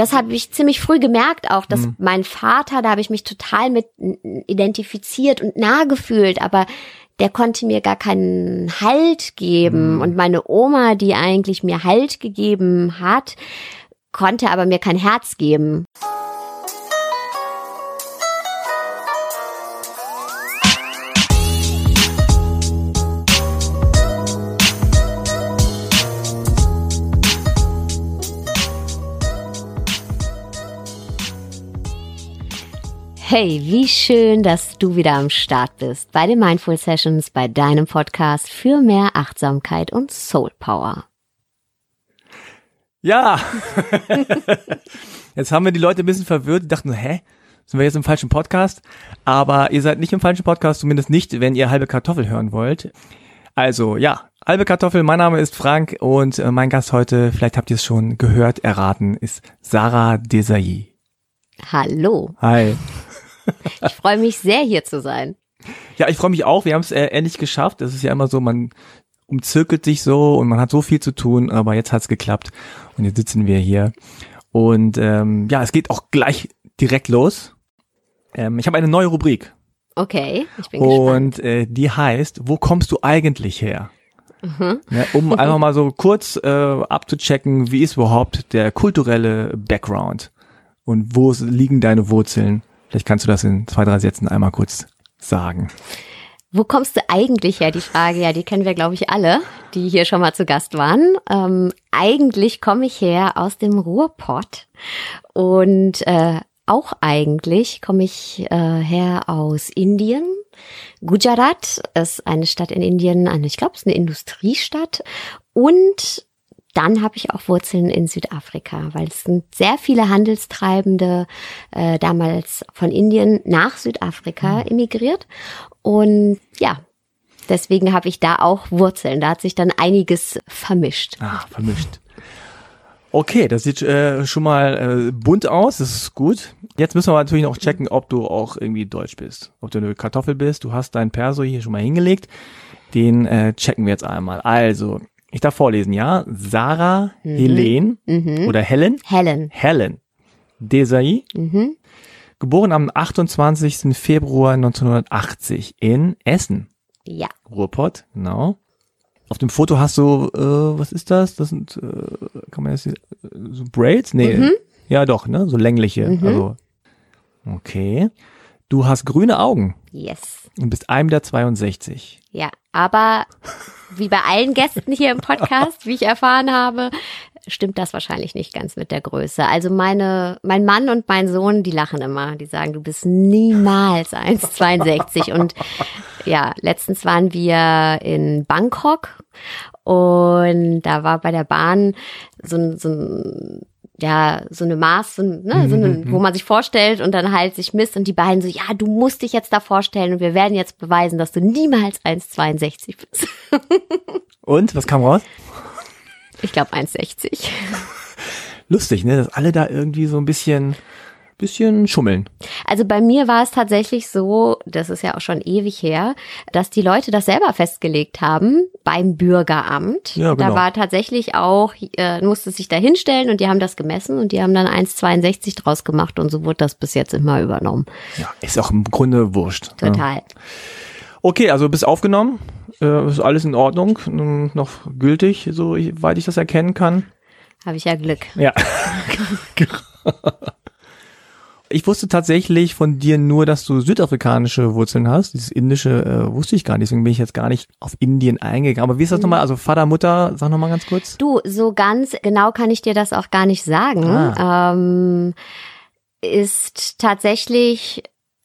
das habe ich ziemlich früh gemerkt auch, dass Mhm. mein Vater, da habe ich mich total mit identifiziert und nah gefühlt, aber der konnte mir gar keinen Halt geben. Mhm. Und meine Oma, die eigentlich mir Halt gegeben hat, konnte aber mir kein Herz geben. Hey, wie schön, dass du wieder am Start bist bei den Mindful Sessions, bei deinem Podcast für mehr Achtsamkeit und Soul Power. Ja. jetzt haben wir die Leute ein bisschen verwirrt, die dachten, hä? Sind wir jetzt im falschen Podcast? Aber ihr seid nicht im falschen Podcast, zumindest nicht, wenn ihr halbe Kartoffel hören wollt. Also, ja, halbe Kartoffel, mein Name ist Frank und äh, mein Gast heute, vielleicht habt ihr es schon gehört, erraten, ist Sarah Desailly. Hallo, Hi. Ich freue mich sehr hier zu sein. Ja, ich freue mich auch. Wir haben es äh, endlich geschafft. Das ist ja immer so, man umzirkelt sich so und man hat so viel zu tun, aber jetzt hat's geklappt und jetzt sitzen wir hier. Und ähm, ja, es geht auch gleich direkt los. Ähm, ich habe eine neue Rubrik Okay, ich bin gespannt. und äh, die heißt, wo kommst du eigentlich her? Mhm. Ja, um einfach mal so kurz äh, abzuchecken, wie ist überhaupt der kulturelle Background und wo liegen deine Wurzeln? Vielleicht kannst du das in zwei, drei Sätzen einmal kurz sagen. Wo kommst du eigentlich her? Die Frage, ja, die kennen wir, glaube ich, alle, die hier schon mal zu Gast waren. Ähm, eigentlich komme ich her aus dem Ruhrpott und äh, auch eigentlich komme ich äh, her aus Indien. Gujarat ist eine Stadt in Indien, eine, ich glaube, es ist eine Industriestadt. Und dann habe ich auch Wurzeln in Südafrika, weil es sind sehr viele Handelstreibende äh, damals von Indien nach Südafrika emigriert. Und ja, deswegen habe ich da auch Wurzeln. Da hat sich dann einiges vermischt. Ah, vermischt. Okay, das sieht äh, schon mal äh, bunt aus, das ist gut. Jetzt müssen wir natürlich noch checken, ob du auch irgendwie deutsch bist. Ob du eine Kartoffel bist. Du hast deinen Perso hier schon mal hingelegt. Den äh, checken wir jetzt einmal. Also, ich darf vorlesen, ja? Sarah Helen Mhm. oder Helen? Helen. Helen Desai, Mhm. geboren am 28. Februar 1980 in Essen. Ja. Ruhrpott, genau. Auf dem Foto hast du, äh, was ist das? Das sind, äh, kann man das äh, so Braids? Nee. Mhm. Ja, doch, ne? So längliche. Also, okay. Du hast grüne Augen Yes. und bist 1,62 Meter. Ja. Aber wie bei allen Gästen hier im Podcast, wie ich erfahren habe, stimmt das wahrscheinlich nicht ganz mit der Größe. Also meine, mein Mann und mein Sohn, die lachen immer. Die sagen, du bist niemals 1,62. Und ja, letztens waren wir in Bangkok und da war bei der Bahn so ein, so ein ja, so eine Maß, so, ne, so eine, wo man sich vorstellt und dann halt sich misst und die beiden so, ja, du musst dich jetzt da vorstellen und wir werden jetzt beweisen, dass du niemals 1,62 bist. Und, was kam raus? Ich glaube 1,60. Lustig, ne? Dass alle da irgendwie so ein bisschen, bisschen schummeln. Also bei mir war es tatsächlich so, das ist ja auch schon ewig her, dass die Leute das selber festgelegt haben beim Bürgeramt. Ja, genau. Da war tatsächlich auch, äh, musste sich da hinstellen und die haben das gemessen und die haben dann 1,62 draus gemacht und so wurde das bis jetzt immer übernommen. Ja, ist auch im Grunde wurscht. ne? Total. Okay, also bist aufgenommen. Äh, ist alles in Ordnung. Noch gültig, soweit ich das erkennen kann. Habe ich ja Glück. Ja. ich wusste tatsächlich von dir nur, dass du südafrikanische Wurzeln hast. Dieses indische äh, wusste ich gar nicht, deswegen bin ich jetzt gar nicht auf Indien eingegangen. Aber wie ist das nochmal? Also Vater, Mutter, sag nochmal ganz kurz. Du, so ganz genau kann ich dir das auch gar nicht sagen. Ah. Ähm, ist tatsächlich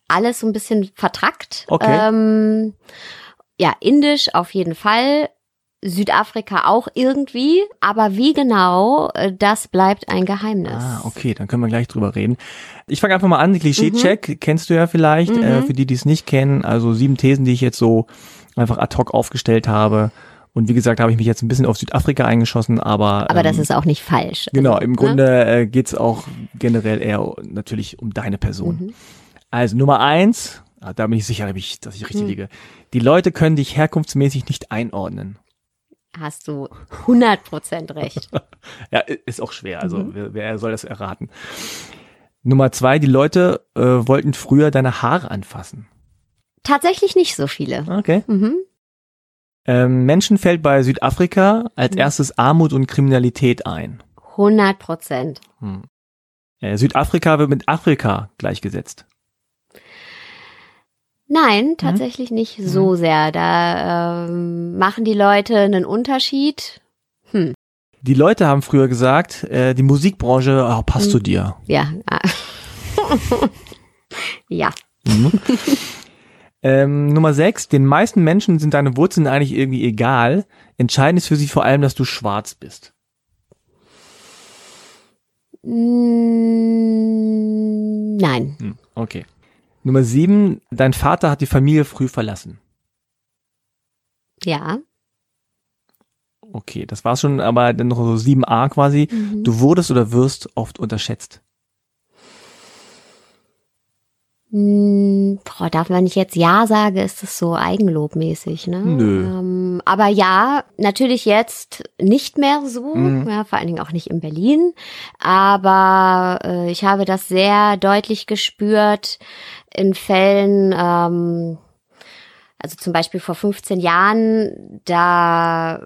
alles so ein bisschen vertrackt. Okay. Ähm, ja, indisch auf jeden Fall. Südafrika auch irgendwie, aber wie genau, äh, das bleibt ein Geheimnis. Ah, okay, dann können wir gleich drüber reden. Ich fange einfach mal an. Klischee-Check kennst du ja vielleicht. Mhm. Äh, für die, die es nicht kennen, also sieben Thesen, die ich jetzt so einfach ad hoc aufgestellt habe. Und wie gesagt, habe ich mich jetzt ein bisschen auf Südafrika eingeschossen, aber Aber das ähm, ist auch nicht falsch. Genau, Also, im ne? Grunde äh, geht's auch generell eher natürlich um deine Person. Mhm. Also Nummer eins, ah, da bin ich sicher, dass ich, dass ich richtig Mhm. liege. Die Leute können dich herkunftsmäßig nicht einordnen. Hast du 100% recht. ja, ist auch schwer. Also mhm. wer, wer soll das erraten? Nummer zwei, die Leute äh, wollten früher deine Haare anfassen. Tatsächlich nicht so viele. Okay. Mhm. Ähm, Menschen fällt bei Südafrika als mhm. erstes Armut und Kriminalität ein. 100 Prozent. Hm. Äh, Südafrika wird mit Afrika gleichgesetzt. Nein, mhm. tatsächlich mhm. nicht so mhm. sehr. Da ähm, machen die Leute einen Unterschied. Hm. Die Leute haben früher gesagt, äh, die Musikbranche oh, passt hm. zu dir. Ja. ja. Mhm. ähm, Nummer sechs, den meisten Menschen sind deine Wurzeln eigentlich irgendwie egal. Entscheidend ist für sie vor allem, dass du schwarz bist. Nein. Hm, okay. Nummer sieben, dein Vater hat die Familie früh verlassen. Ja. Okay, das war schon, aber dann noch so 7a quasi. Mhm. Du wurdest oder wirst oft unterschätzt. Hm, boah, darf man nicht jetzt Ja sage, ist das so eigenlobmäßig, ne? Nö. Ähm, aber ja, natürlich jetzt nicht mehr so, mhm. ja, vor allen Dingen auch nicht in Berlin. Aber äh, ich habe das sehr deutlich gespürt in Fällen, ähm, also zum Beispiel vor 15 Jahren, da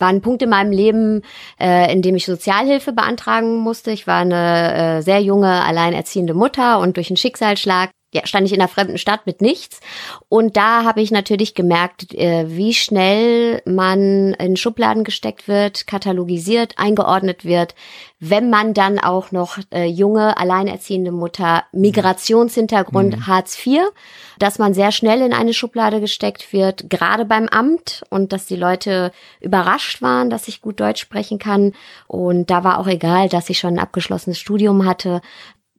war ein Punkt in meinem Leben, äh, in dem ich Sozialhilfe beantragen musste. Ich war eine äh, sehr junge, alleinerziehende Mutter und durch einen Schicksalsschlag ja, stand ich in einer fremden Stadt mit nichts. Und da habe ich natürlich gemerkt, äh, wie schnell man in Schubladen gesteckt wird, katalogisiert, eingeordnet wird, wenn man dann auch noch äh, junge, alleinerziehende Mutter, Migrationshintergrund, mhm. Hartz IV, dass man sehr schnell in eine Schublade gesteckt wird, gerade beim Amt und dass die Leute überrascht waren, dass ich gut Deutsch sprechen kann. Und da war auch egal, dass ich schon ein abgeschlossenes Studium hatte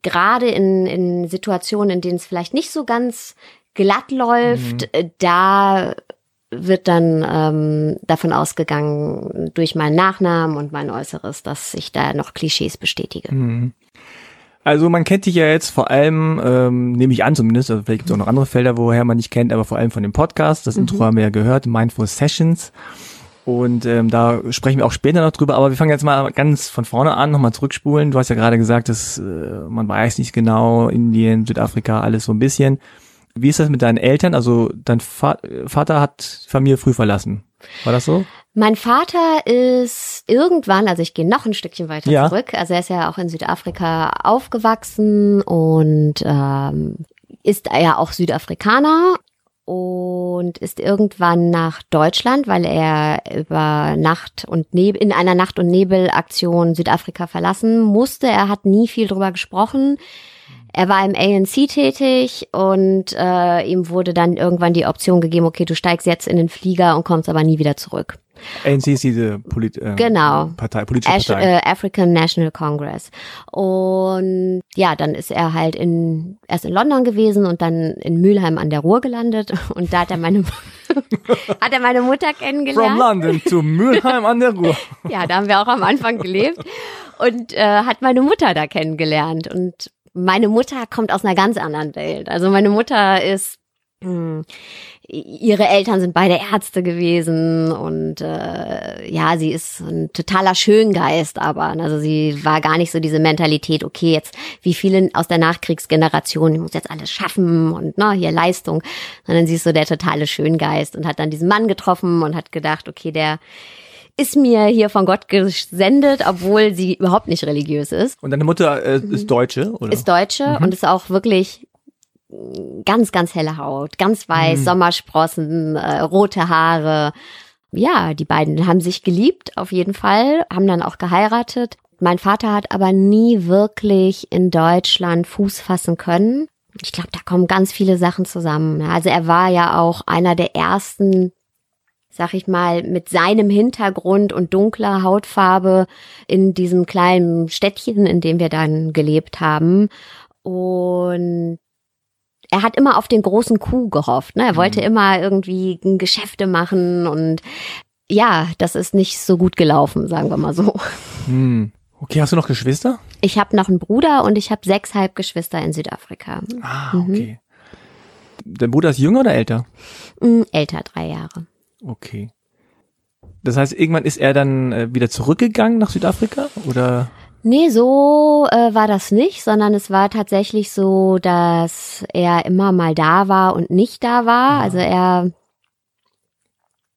gerade in, in Situationen, in denen es vielleicht nicht so ganz glatt läuft, mhm. da wird dann ähm, davon ausgegangen, durch meinen Nachnamen und mein Äußeres, dass ich da noch Klischees bestätige. Mhm. Also man kennt dich ja jetzt vor allem, ähm, nehme ich an zumindest, also vielleicht gibt es auch noch andere Felder, woher man dich kennt, aber vor allem von dem Podcast. Das mhm. Intro haben wir ja gehört, Mindful Sessions. Und ähm, da sprechen wir auch später noch drüber, aber wir fangen jetzt mal ganz von vorne an, nochmal zurückspulen. Du hast ja gerade gesagt, dass äh, man weiß nicht genau, Indien, Südafrika, alles so ein bisschen. Wie ist das mit deinen Eltern? Also dein Va Vater hat Familie früh verlassen. War das so? Mein Vater ist irgendwann, also ich gehe noch ein Stückchen weiter ja. zurück, also er ist ja auch in Südafrika aufgewachsen und ähm, ist ja auch Südafrikaner und ist irgendwann nach Deutschland, weil er über Nacht und Nebel, in einer Nacht- und Nebelaktion Südafrika verlassen musste. Er hat nie viel drüber gesprochen. Er war im ANC tätig und äh, ihm wurde dann irgendwann die Option gegeben, okay, du steigst jetzt in den Flieger und kommst aber nie wieder zurück. ANC ist diese Polit äh, genau. Partei, politische Partei. Ash, äh, African National Congress. Und ja, dann ist er halt in, erst in London gewesen und dann in Mülheim an der Ruhr gelandet. Und da hat er meine, hat er meine Mutter kennengelernt. From London to Mülheim an der Ruhr. ja, da haben wir auch am Anfang gelebt. Und äh, hat meine Mutter da kennengelernt. Und meine Mutter kommt aus einer ganz anderen Welt. Also meine Mutter ist hm, ihre Eltern sind beide Ärzte gewesen und äh, ja, sie ist ein totaler Schöngeist, aber also sie war gar nicht so diese Mentalität, okay, jetzt wie viele aus der Nachkriegsgeneration, ich muss jetzt alles schaffen und ne, hier Leistung, sondern sie ist so der totale Schöngeist und hat dann diesen Mann getroffen und hat gedacht, okay, der ist mir hier von Gott gesendet, obwohl sie überhaupt nicht religiös ist. Und deine Mutter äh, ist Deutsche, oder? Ist Deutsche mhm. und ist auch wirklich ganz, ganz helle Haut, ganz weiß, mhm. Sommersprossen, äh, rote Haare. Ja, die beiden haben sich geliebt, auf jeden Fall, haben dann auch geheiratet. Mein Vater hat aber nie wirklich in Deutschland Fuß fassen können. Ich glaube, da kommen ganz viele Sachen zusammen. Also er war ja auch einer der ersten, sag ich mal, mit seinem Hintergrund und dunkler Hautfarbe in diesem kleinen Städtchen, in dem wir dann gelebt haben. Und er hat immer auf den großen Kuh gehofft. Ne? Er wollte mhm. immer irgendwie Geschäfte machen und ja, das ist nicht so gut gelaufen, sagen wir mal so. Hm. Okay, hast du noch Geschwister? Ich habe noch einen Bruder und ich habe sechs Halbgeschwister in Südafrika. Ah, mhm. okay. Mhm. Dein Bruder ist jünger oder älter? Mm, älter, drei Jahre. Okay. Das heißt, irgendwann ist er dann äh, wieder zurückgegangen nach Südafrika oder? Nee, so äh, war das nicht, sondern es war tatsächlich so, dass er immer mal da war und nicht da war. Also er,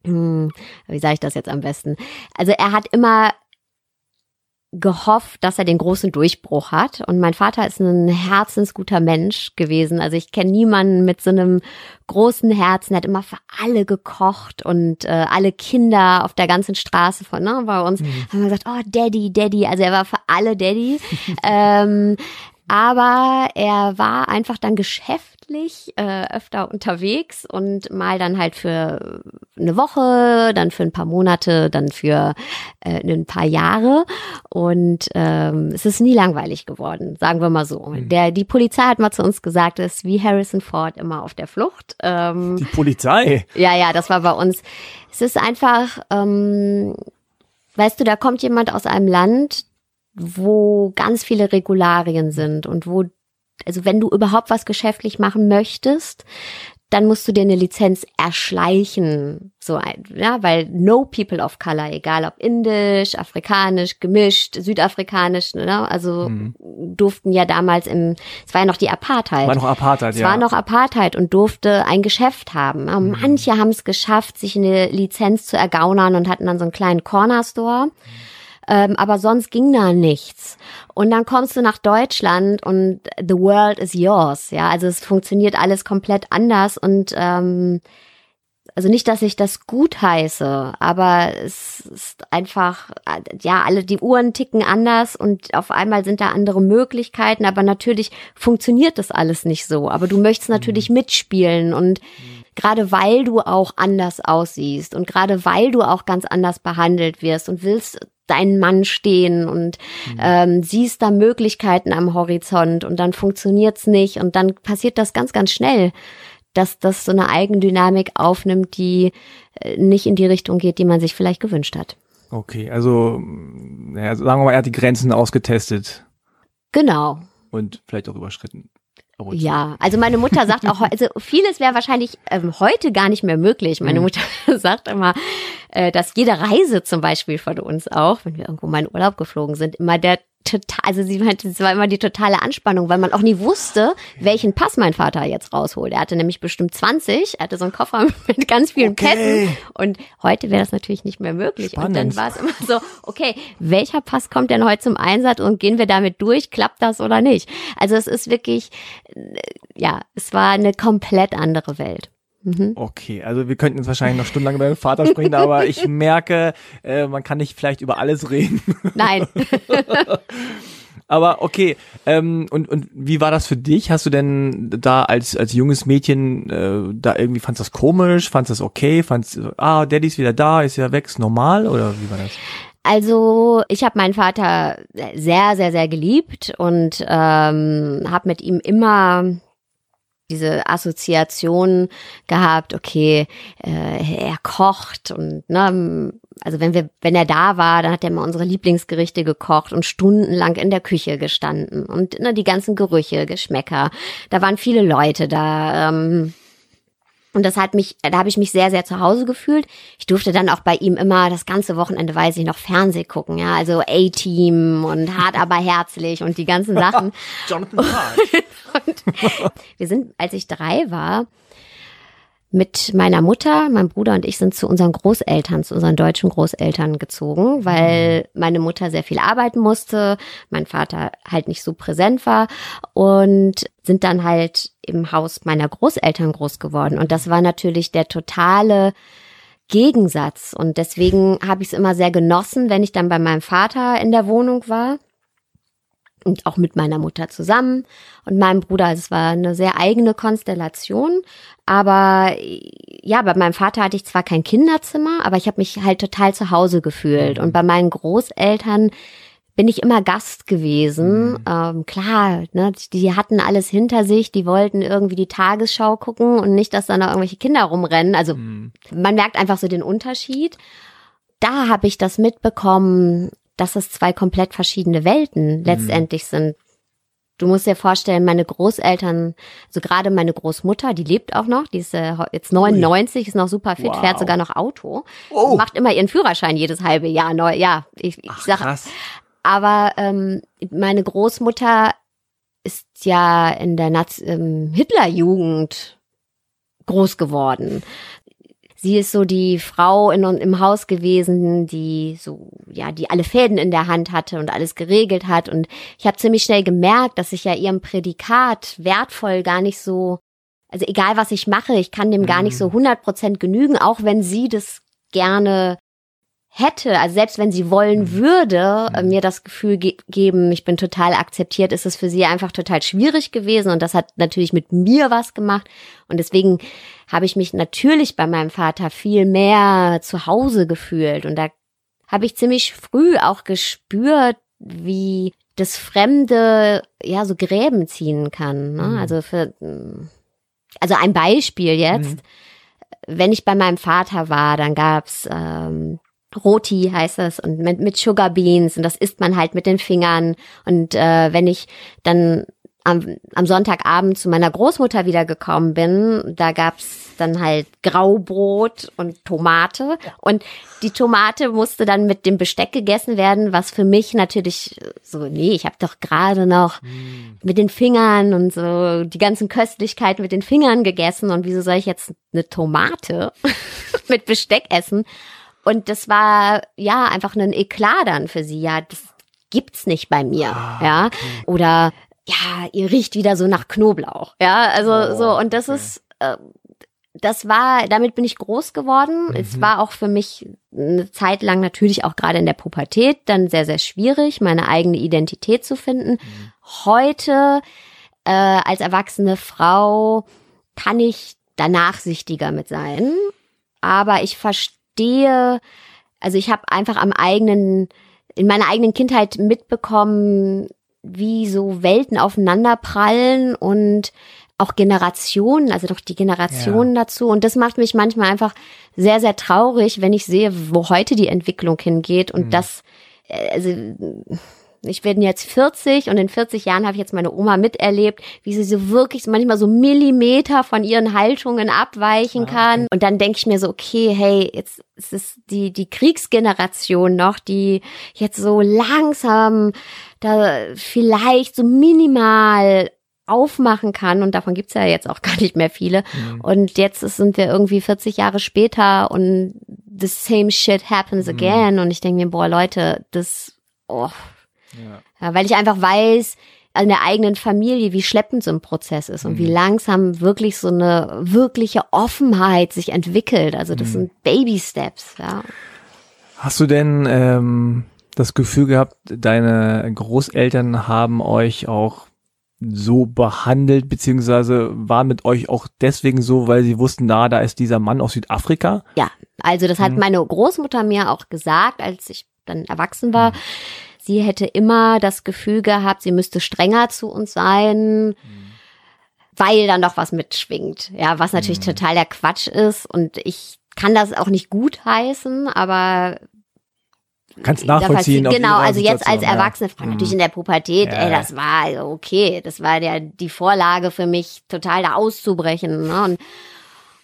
hm, wie sage ich das jetzt am besten? Also er hat immer gehofft, dass er den großen Durchbruch hat. Und mein Vater ist ein herzensguter Mensch gewesen. Also ich kenne niemanden mit so einem großen Herzen. Er hat immer für alle gekocht und äh, alle Kinder auf der ganzen Straße von ne, bei uns mhm. haben wir gesagt, oh Daddy, Daddy. Also er war für alle Daddy. ähm, aber er war einfach dann geschäftlich äh, öfter unterwegs und mal dann halt für eine Woche, dann für ein paar Monate, dann für äh, ein paar Jahre. Und ähm, es ist nie langweilig geworden, sagen wir mal so. Mhm. Der, die Polizei hat mal zu uns gesagt, es ist wie Harrison Ford immer auf der Flucht. Ähm, die Polizei? Ja, ja, das war bei uns. Es ist einfach, ähm, weißt du, da kommt jemand aus einem Land, wo ganz viele Regularien sind und wo, also wenn du überhaupt was geschäftlich machen möchtest, dann musst du dir eine Lizenz erschleichen, so ja, weil no people of color, egal ob indisch, afrikanisch, gemischt, südafrikanisch, ne, also mhm. durften ja damals im, es war ja noch die Apartheid. War noch Apartheid, es ja. Es war noch Apartheid und durfte ein Geschäft haben. Mhm. Manche haben es geschafft, sich eine Lizenz zu ergaunern und hatten dann so einen kleinen Corner Store. Mhm ähm, aber sonst ging da nichts. Und dann kommst du nach Deutschland und the world is yours. Ja, also es funktioniert alles komplett anders und ähm, also nicht, dass ich das gut heiße, aber es ist einfach, ja, alle die Uhren ticken anders und auf einmal sind da andere Möglichkeiten, aber natürlich funktioniert das alles nicht so. Aber du möchtest natürlich mhm. mitspielen und gerade weil du auch anders aussiehst und gerade weil du auch ganz anders behandelt wirst und willst deinen Mann stehen und mhm. ähm, siehst da Möglichkeiten am Horizont und dann funktioniert's nicht und dann passiert das ganz, ganz schnell, dass das so eine Eigendynamik aufnimmt, die äh, nicht in die Richtung geht, die man sich vielleicht gewünscht hat. Okay, also ja, sagen wir mal, er hat die Grenzen ausgetestet. Genau. Und vielleicht auch überschritten. Ja, also meine Mutter sagt auch, also vieles wäre wahrscheinlich ähm, heute gar nicht mehr möglich. Meine mhm. Mutter sagt immer, äh, dass jede Reise zum Beispiel von uns auch, wenn wir irgendwo mal in Urlaub geflogen sind, immer der total, also sie meinte, es war immer die totale Anspannung, weil man auch nie wusste, welchen Pass mein Vater jetzt rausholt. Er hatte nämlich bestimmt 20, er hatte so einen Koffer mit ganz vielen okay. Pässen und heute wäre das natürlich nicht mehr möglich. Spannend. Und dann war es immer so, okay, welcher Pass kommt denn heute zum Einsatz und gehen wir damit durch, klappt das oder nicht? Also es ist wirklich, äh, ja, es war eine komplett andere Welt. Mhm. Okay, also wir könnten jetzt wahrscheinlich noch stundenlang über den Vater sprechen, aber ich merke, äh, man kann nicht vielleicht über alles reden. Nein. aber okay, ähm, und, und wie war das für dich? Hast du denn da als, als junges Mädchen äh, da irgendwie, fandst das komisch, fandst das okay, fandst, ah, Daddy ist wieder da, ist ja weg, ist normal oder wie war das? Also ich habe meinen Vater sehr, sehr, sehr geliebt und ähm, habe mit ihm immer diese Assoziation gehabt, okay, äh, er kocht und ne, also wenn wir, wenn er da war, dann hat er immer unsere Lieblingsgerichte gekocht und stundenlang in der Küche gestanden und ne, die ganzen Gerüche, Geschmäcker. Da waren viele Leute da. Ähm, und das hat mich, da habe ich mich sehr, sehr zu Hause gefühlt. Ich durfte dann auch bei ihm immer das ganze Wochenende, weiß ich noch, Fernseh gucken, ja, also A-Team und hart aber herzlich und die ganzen Sachen. Jonathan und wir sind, als ich drei war, mit meiner Mutter, mein Bruder und ich sind zu unseren Großeltern, zu unseren deutschen Großeltern gezogen, weil mhm. meine Mutter sehr viel arbeiten musste, mein Vater halt nicht so präsent war und sind dann halt im Haus meiner Großeltern groß geworden. Und das war natürlich der totale Gegensatz. Und deswegen habe ich es immer sehr genossen, wenn ich dann bei meinem Vater in der Wohnung war und auch mit meiner Mutter zusammen und meinem Bruder. Es war eine sehr eigene Konstellation. Aber ja, bei meinem Vater hatte ich zwar kein Kinderzimmer, aber ich habe mich halt total zu Hause gefühlt. Und bei meinen Großeltern bin ich immer Gast gewesen. Mhm. Ähm, klar, ne, die hatten alles hinter sich, die wollten irgendwie die Tagesschau gucken und nicht, dass da noch irgendwelche Kinder rumrennen. Also mhm. man merkt einfach so den Unterschied. Da habe ich das mitbekommen, dass es zwei komplett verschiedene Welten mhm. letztendlich sind. du musst dir vorstellen, meine Großeltern, so gerade meine Großmutter, die lebt auch noch, die ist äh, jetzt 99, ist noch super fit, Wow. fährt sogar noch Auto, Oh. macht immer ihren Führerschein jedes halbe Jahr neu. Ja, ich, ich Ach, sag, krass. aber ähm, meine Großmutter ist ja in der Naz ähm, Hitlerjugend groß geworden. Sie ist so die Frau in, im Haus gewesen, die so, ja, die alle Fäden in der Hand hatte und alles geregelt hat. Und ich habe ziemlich schnell gemerkt, dass ich ja ihrem Prädikat wertvoll gar nicht so, also egal was ich mache, ich kann dem gar nicht so 100% genügen, auch wenn sie das gerne hätte, also selbst wenn sie wollen würde, äh, mir das Gefühl ge geben, ich bin total akzeptiert, ist es für sie einfach total schwierig gewesen und das hat natürlich mit mir was gemacht und deswegen habe ich mich natürlich bei meinem Vater viel mehr zu Hause gefühlt und da habe ich ziemlich früh auch gespürt, wie das Fremde ja so Gräben ziehen kann. Ne? Mhm. Also für also ein Beispiel jetzt, wenn ich bei meinem Vater war, dann gab's ähm, Roti heißt es und mit, mit Sugar Beans und das isst man halt mit den Fingern. Und äh, wenn ich dann am, am Sonntagabend zu meiner Großmutter wiedergekommen bin, da gab's dann halt Graubrot und Tomate. Und die Tomate musste dann mit dem Besteck gegessen werden, was für mich natürlich so, nee, ich habe doch gerade noch mit den Fingern und so die ganzen Köstlichkeiten mit den Fingern gegessen. Und wieso soll ich jetzt eine Tomate mit Besteck essen? Und das war ja einfach ein Eklat dann für sie. Ja, das gibt's nicht bei mir. ja. Oder ja, ihr riecht wieder so nach Knoblauch. Ja, also Oh, so. Und das okay. ist, äh, das war, damit bin ich groß geworden. Es war auch für mich eine Zeit lang natürlich auch gerade in der Pubertät dann sehr, sehr schwierig, meine eigene Identität zu finden. Heute äh, als erwachsene Frau kann ich da nachsichtiger mit sein. Aber ich verstehe, also ich habe einfach am eigenen, in meiner eigenen Kindheit mitbekommen, wie so Welten aufeinanderprallen und auch Generationen, also doch die Generationen dazu. Und das macht mich manchmal einfach sehr, sehr traurig, wenn ich sehe, wo heute die Entwicklung hingeht. Und das, äh, also ich bin jetzt 40 und in 40 Jahren habe ich jetzt meine Oma miterlebt, wie sie so wirklich manchmal so Millimeter von ihren Haltungen abweichen kann. Und dann denke ich mir so, okay, hey, jetzt ist es die, die Kriegsgeneration noch, die jetzt so langsam da vielleicht so minimal aufmachen kann. Und davon gibt's ja jetzt auch gar nicht mehr viele. Und jetzt sind wir irgendwie 40 Jahre später und the same shit happens again. Und ich denke mir, boah Leute, das, oh, Ja. weil ich einfach weiß, an der eigenen Familie, wie schleppend so ein Prozess ist und wie langsam wirklich so eine wirkliche Offenheit sich entwickelt. Also das sind Baby Steps, ja. Hast du denn ähm, das Gefühl gehabt, deine Großeltern haben euch auch so behandelt, beziehungsweise waren mit euch auch deswegen so, weil sie wussten, na, da ist dieser Mann aus Südafrika? Ja, also das hat meine Großmutter mir auch gesagt, als ich dann erwachsen war. Sie hätte immer das Gefühl gehabt, sie müsste strenger zu uns sein, weil dann noch was mitschwingt. Ja, was natürlich total der Quatsch ist und ich kann das auch nicht gut heißen, aber Kannst nachvollziehen. Genau, also jetzt als Situation, ja. erwachsene Frau, natürlich in der Pubertät, Ja, ey, ja. das war okay, das war der die Vorlage für mich, total da auszubrechen. Ne? Und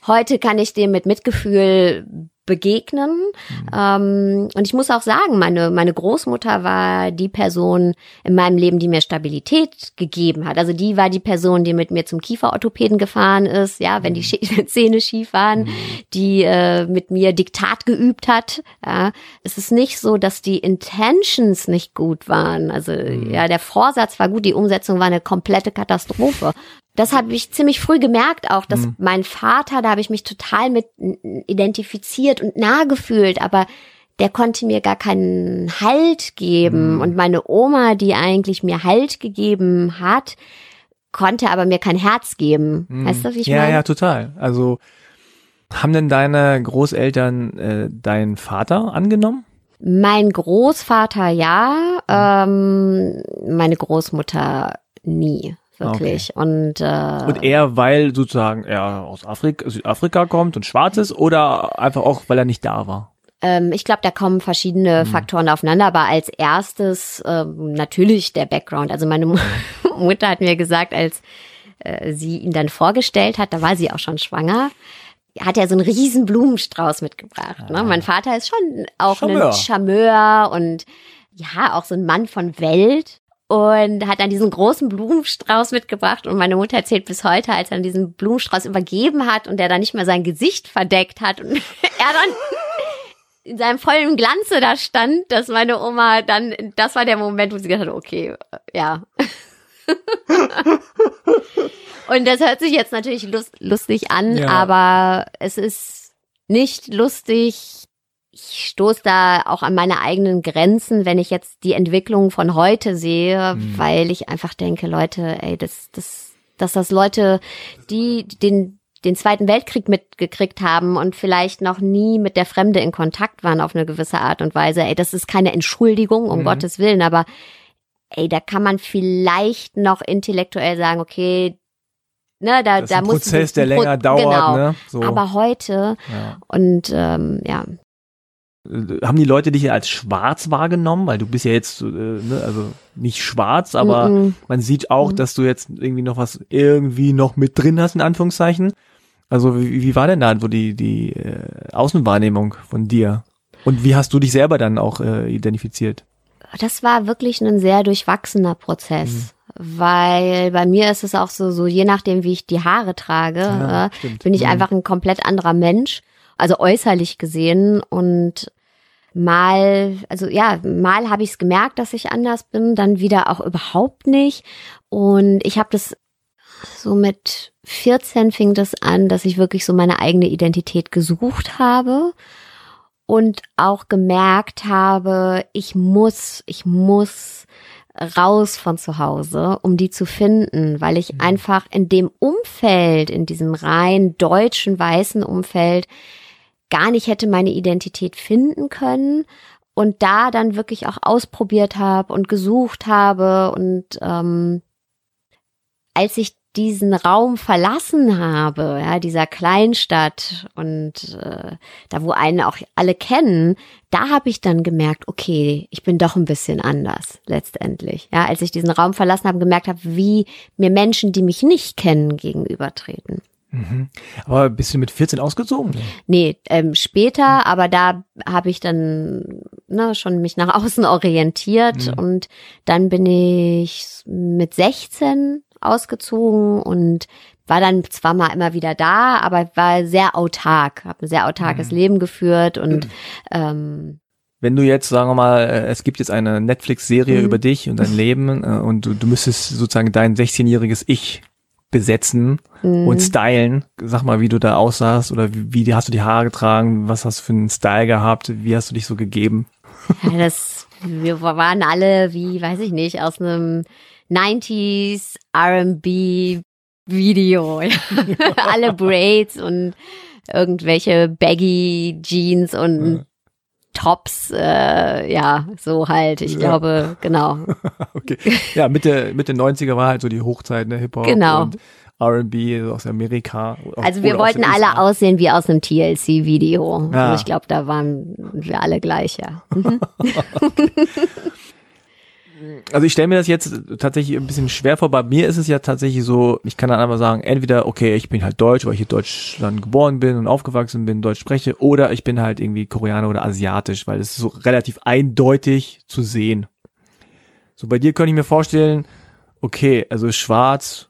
heute kann ich dem mit Mitgefühl begegnen. Mhm. Ähm, und ich muss auch sagen, meine, meine Großmutter war die Person in meinem Leben, die mir Stabilität gegeben hat. Also die war die Person, die mit mir zum Kieferorthopäden gefahren ist, ja, wenn die Mhm. Schä- Zähne schief waren, die äh, mit mir Diktat geübt hat. Ja. Es ist nicht so, dass die Intentions nicht gut waren. Also Mhm. ja, der Vorsatz war gut, die Umsetzung war eine komplette Katastrophe. Das habe ich ziemlich früh gemerkt auch, dass mein Vater, da habe ich mich total mit identifiziert und nah gefühlt, aber der konnte mir gar keinen Halt geben. Und meine Oma, die eigentlich mir Halt gegeben hat, konnte aber mir kein Herz geben. Weißt du, wie ich ja, meine? ja, total. Also haben denn deine Großeltern äh, deinen Vater angenommen? Mein Großvater ja, ähm, meine Großmutter nie, wirklich. Und, äh, Und er, weil sozusagen er aus Afrika, Südafrika kommt und schwarz ist oder einfach auch, weil er nicht da war? Ähm, ich glaube, da kommen verschiedene Mhm. Faktoren aufeinander, aber als erstes ähm, natürlich der Background. Also meine Mu- Mutter hat mir gesagt, als äh, sie ihn dann vorgestellt hat, da war sie auch schon schwanger, hat er so einen riesen Blumenstrauß mitgebracht. Ne? Mein Vater ist schon auch Charmeur. ein Charmeur und ja, auch so ein Mann von Welt. Und hat dann diesen großen Blumenstrauß mitgebracht. Und meine Mutter erzählt bis heute, als er dann diesen Blumenstrauß übergeben hat und der dann nicht mehr sein Gesicht verdeckt hat und er dann in seinem vollen Glanze da stand, dass meine Oma dann, das war der Moment, wo sie gedacht hat, okay, äh, ja. und das hört sich jetzt natürlich lust, lustig an, Ja. aber es ist nicht lustig. Ich stoße da auch an meine eigenen Grenzen, wenn ich jetzt die Entwicklung von heute sehe, Mhm. weil ich einfach denke, Leute, ey, das, das, dass das Leute, die den den Zweiten Weltkrieg mitgekriegt haben und vielleicht noch nie mit der Fremde in Kontakt waren auf eine gewisse Art und Weise. Ey, das ist keine Entschuldigung, um Mhm. Gottes Willen, aber ey, da kann man vielleicht noch intellektuell sagen, okay, ne, da, Das da ein muss Prozess, der ein Pro- länger dauert, genau. ne? So. Aber heute ja. und ähm, ja, Haben die Leute dich als schwarz wahrgenommen? Weil du bist ja jetzt, äh, ne, also nicht schwarz, aber Mhm. man sieht auch, Mhm. dass du jetzt irgendwie noch was irgendwie noch mit drin hast, in Anführungszeichen. Also wie, wie war denn da so die, die äh, Außenwahrnehmung von dir? Und wie hast du dich selber dann auch äh, identifiziert? das war wirklich ein sehr durchwachsener Prozess. Mhm. Weil bei mir ist es auch so, so je nachdem, wie ich die Haare trage, Ja, äh, stimmt. bin ich Mhm. einfach ein komplett anderer Mensch, also äußerlich gesehen und mal, also ja, mal habe ich es gemerkt, dass ich anders bin, dann wieder auch überhaupt nicht. Und ich habe das so mit 14 fing das an, dass ich wirklich so meine eigene Identität gesucht habe und auch gemerkt habe, ich muss, ich muss raus von zu Hause, um die zu finden, weil ich einfach in dem Umfeld, in diesem rein deutschen weißen Umfeld gar nicht hätte meine Identität finden können und da dann wirklich auch ausprobiert habe und gesucht habe und ähm, als ich diesen Raum verlassen habe, ja, dieser Kleinstadt und äh, da, wo einen auch alle kennen, da habe ich dann gemerkt, okay, ich bin doch ein bisschen anders letztendlich. Ja, als ich diesen Raum verlassen habe, gemerkt habe, wie mir Menschen, die mich nicht kennen, gegenübertreten. Mhm. Aber bist du mit 14 ausgezogen? Nee, ähm, später, aber da habe ich dann ne, schon mich nach außen orientiert Mhm. und dann bin ich mit 16 ausgezogen und war dann zwar mal immer wieder da, aber war sehr autark, habe ein sehr autarkes Mhm. Leben geführt und ähm, Wenn du jetzt, sagen wir mal, äh, es gibt jetzt eine Netflix-Serie Mhm. über dich und dein Leben äh, und du, du müsstest sozusagen dein 16-jähriges Ich besetzen mh, und stylen. Sag mal, wie du da aussahst oder wie, wie hast du die Haare getragen? Was hast du für einen Style gehabt? Wie hast du dich so gegeben? ja, das, wir waren alle wie, weiß ich nicht, aus einem 90s R&B Video. alle Braids und irgendwelche baggy Jeans und. Tops, äh, ja, so halt. Ich Ja. glaube, genau. Okay. Ja, Mitte, Mitte 90er war halt so die Hochzeit, ne, Hip-Hop Genau. und R&B aus Amerika. Also wir wollten alle USA. aussehen wie aus einem TLC-Video. Ja. Und ich glaube, da waren wir alle gleich, ja. Mhm. Also ich stelle mir das jetzt tatsächlich ein bisschen schwer vor. Bei mir ist es ja tatsächlich so, ich kann dann einfach sagen, entweder, okay, ich bin halt Deutsch, weil ich in Deutschland geboren bin und aufgewachsen bin, Deutsch spreche, oder ich bin halt irgendwie Koreaner oder Asiatisch, weil es ist so relativ eindeutig zu sehen. So bei dir könnte ich mir vorstellen, okay, also schwarz,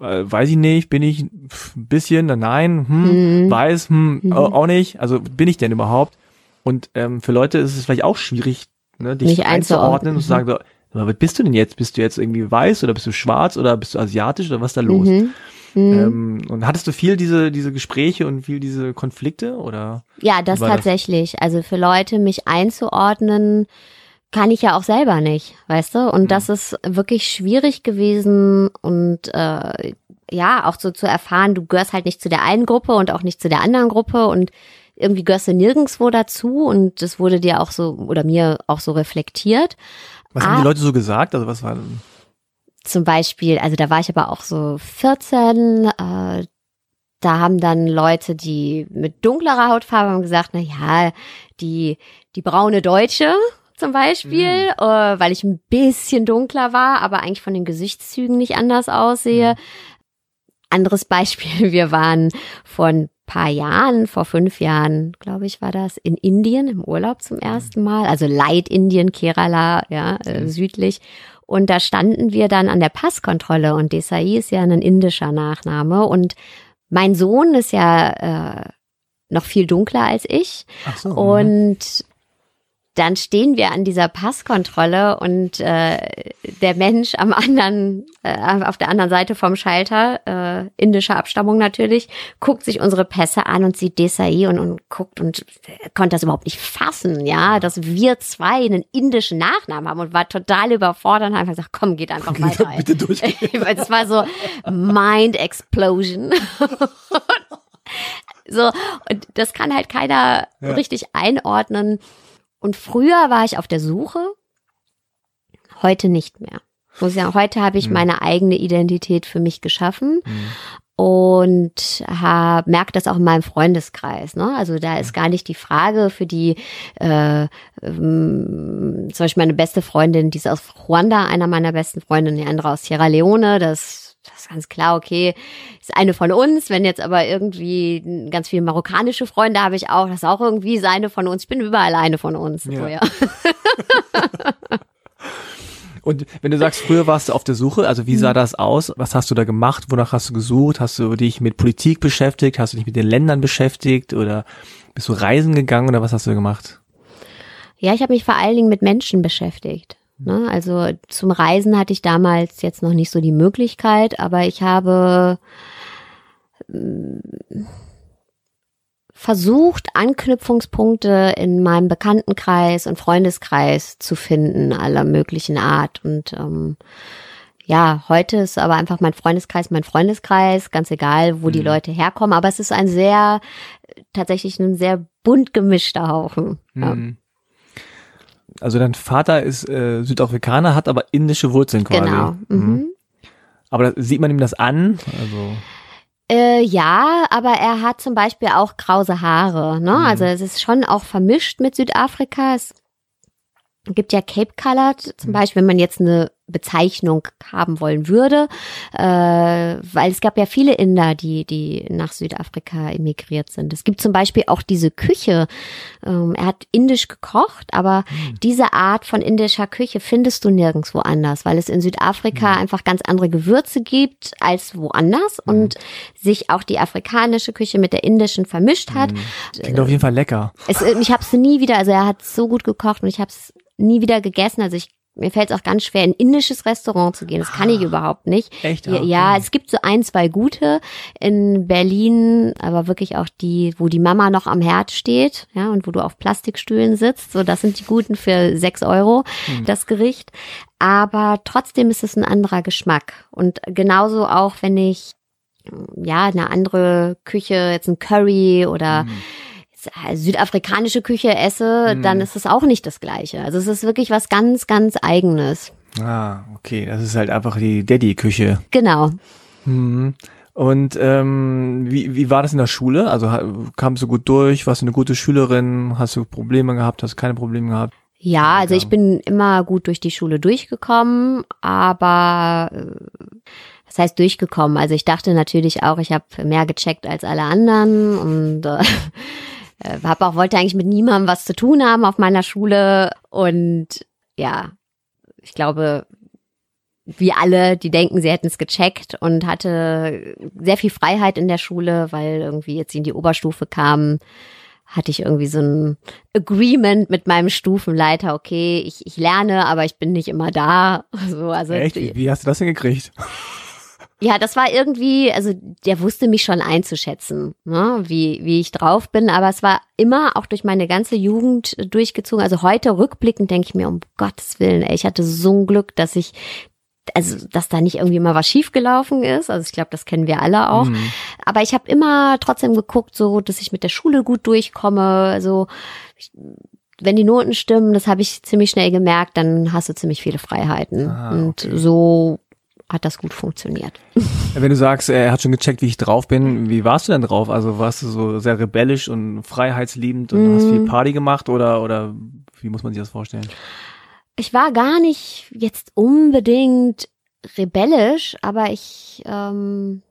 äh, weiß ich nicht, bin ich ein bisschen, nein, hm, Mhm. weiß, hm, Mhm. au- auch nicht. Also bin ich denn überhaupt? Und ähm, für Leute ist es vielleicht auch schwierig, ne, dich Mich einzuordnen und zu sagen, so, was bist du denn jetzt? Bist du jetzt irgendwie weiß oder bist du schwarz oder bist du asiatisch oder was ist da los? Mhm. Mhm. Ähm, und hattest du viel diese, diese Gespräche und viel diese Konflikte oder? Ja, das war das? tatsächlich. Also für Leute, mich einzuordnen, kann ich ja auch selber nicht, weißt du? Und Mhm. das ist wirklich schwierig gewesen und äh, ja, auch so zu erfahren, du gehörst halt nicht zu der einen Gruppe und auch nicht zu der anderen Gruppe und irgendwie gehörst du nirgendwo dazu und das wurde dir auch so oder mir auch so reflektiert. Was haben Ah. die Leute so gesagt? Also was war denn? Zum Beispiel, also da war ich aber auch so 14, äh, da haben dann Leute, die mit dunklerer Hautfarbe haben gesagt, na ja, die, die braune Deutsche zum Beispiel, mhm. äh, weil ich ein bisschen dunkler war, aber eigentlich von den Gesichtszügen nicht anders aussehe. Mhm. Anderes Beispiel, wir waren vor ein paar Jahren, vor fünf Jahren, glaube ich, war das, in Indien im Urlaub zum ersten Mal, also Light Indien, Kerala, ja, äh, mhm. südlich. Und da standen wir dann an der Passkontrolle und Desai ist ja ein indischer Nachname und mein Sohn ist ja äh, noch viel dunkler als ich. Ach so, und dann stehen wir an dieser Passkontrolle und äh, der Mensch am anderen, äh, auf der anderen Seite vom Schalter, äh, indischer Abstammung natürlich, guckt sich unsere Pässe an und sieht Desai und, und guckt und konnte das überhaupt nicht fassen, ja, dass wir zwei einen indischen Nachnamen haben und war total überfordert und hat einfach gesagt, komm, geht einfach weiter. Bitte durch. Weil es war so Mind Explosion. so, und das kann halt keiner ja. richtig einordnen und früher war ich auf der Suche, heute nicht mehr. Muss ja, heute habe ich mhm. meine eigene Identität für mich geschaffen. Mhm und hab, merke das auch in meinem Freundeskreis. Ne? Also da ist gar nicht die Frage für die, äh, ähm, zum Beispiel meine beste Freundin, die ist aus Ruanda, einer meiner besten Freundinnen, die andere aus Sierra Leone, das ist ganz klar, okay, ist eine von uns. Wenn jetzt aber irgendwie ganz viele marokkanische Freunde habe ich auch, das ist auch irgendwie seine von uns. Ich bin überall eine von uns. Ja. So, ja. Und wenn du sagst, früher warst du auf der Suche, also wie sah mhm. das aus? Was hast du da gemacht? Wonach hast du gesucht? Hast du dich mit Politik beschäftigt? Hast du dich mit den Ländern beschäftigt? Oder bist du reisen gegangen oder was hast du gemacht? Ja, ich habe mich vor allen Dingen mit Menschen beschäftigt. Ne? Also zum Reisen hatte ich damals jetzt noch nicht so die Möglichkeit, aber ich habe mm, versucht, Anknüpfungspunkte in meinem Bekanntenkreis und Freundeskreis zu finden, aller möglichen Art. Und ähm, ja, heute ist aber einfach mein Freundeskreis mein Freundeskreis, ganz egal, wo mhm. die Leute herkommen. Aber es ist ein sehr, tatsächlich ein sehr bunt gemischter Haufen. Mhm. Ja also dein Vater ist äh, Südafrikaner, hat aber indische Wurzeln quasi. Genau. Mhm. mhm. Aber sieht man ihm das an? Also äh, ja, aber er hat zum Beispiel auch krause Haare. Ne? Mhm. Also es ist schon auch vermischt mit Südafrika. Es gibt ja Cape Colored zum mhm. Beispiel, wenn man jetzt eine Bezeichnung haben wollen würde, äh, weil es gab ja viele Inder, die die nach Südafrika emigriert sind. Es gibt zum Beispiel auch diese Küche. Ähm, er hat indisch gekocht, aber mhm. diese Art von indischer Küche findest du nirgendwo anders, weil es in Südafrika mhm. einfach ganz andere Gewürze gibt als woanders mhm. und sich auch die afrikanische Küche mit der indischen vermischt hat. Hm. Klingt auf jeden Fall lecker. Es, ich habe es nie wieder, also er hat so gut gekocht und ich habe es nie wieder gegessen. Also ich mir fällt es auch ganz schwer, in ein indisches Restaurant zu gehen. Das kann ich ah, überhaupt nicht. Echt? Ja, ja, es gibt so ein, zwei gute in Berlin, aber wirklich auch die, wo die Mama noch am Herd steht, ja, und wo du auf Plastikstühlen sitzt. So, das sind die guten für sechs Euro, hm. das Gericht. Aber trotzdem ist es ein anderer Geschmack. Und genauso auch, wenn ich, ja, eine andere Küche, jetzt ein Curry oder hm äh, südafrikanische Küche esse, mhm. dann ist es auch nicht das Gleiche. Also es ist wirklich was ganz, ganz Eigenes. Ah, okay. Das ist halt einfach die Daddy-Küche. Genau. Mhm. Und ähm, wie, wie war das in der Schule? Also kamst du gut durch? Warst du eine gute Schülerin? Hast du Probleme gehabt? Hast du keine Probleme gehabt? Ja, also ich bin immer gut durch die Schule durchgekommen, aber äh, was heißt durchgekommen? Also ich dachte natürlich auch, ich habe mehr gecheckt als alle anderen und äh, äh, hab auch wollte eigentlich mit niemandem was zu tun haben auf meiner Schule und ja, ich glaube, wie alle, die denken, sie hätten es gecheckt und hatte sehr viel Freiheit in der Schule, weil irgendwie jetzt in die Oberstufe kam, hatte ich irgendwie so ein Agreement mit meinem Stufenleiter, okay, ich, ich lerne, aber ich bin nicht immer da. So, also Echt? Wie hast du das denn gekriegt? Ja, das war irgendwie, also der wusste mich schon einzuschätzen, ne, wie, wie ich drauf bin, aber es war immer auch durch meine ganze Jugend durchgezogen. Also heute rückblickend denke ich mir, um Gottes Willen, ey, ich hatte so ein Glück, dass ich, also dass da nicht irgendwie mal was schiefgelaufen ist. Also ich glaube, das kennen wir alle auch. Mhm. Aber ich habe immer trotzdem geguckt, so, dass ich mit der Schule gut durchkomme. Also ich, wenn die Noten stimmen, das habe ich ziemlich schnell gemerkt, dann hast du ziemlich viele Freiheiten. Ah, okay. Und so hat das gut funktioniert. Wenn du sagst, er hat schon gecheckt, wie ich drauf bin, wie warst du denn drauf? Also warst du so sehr rebellisch und freiheitsliebend und mm. hast viel mhm. Party gemacht oder, oder wie muss man sich das vorstellen? Ich war gar nicht jetzt unbedingt rebellisch, aber ich, ähm,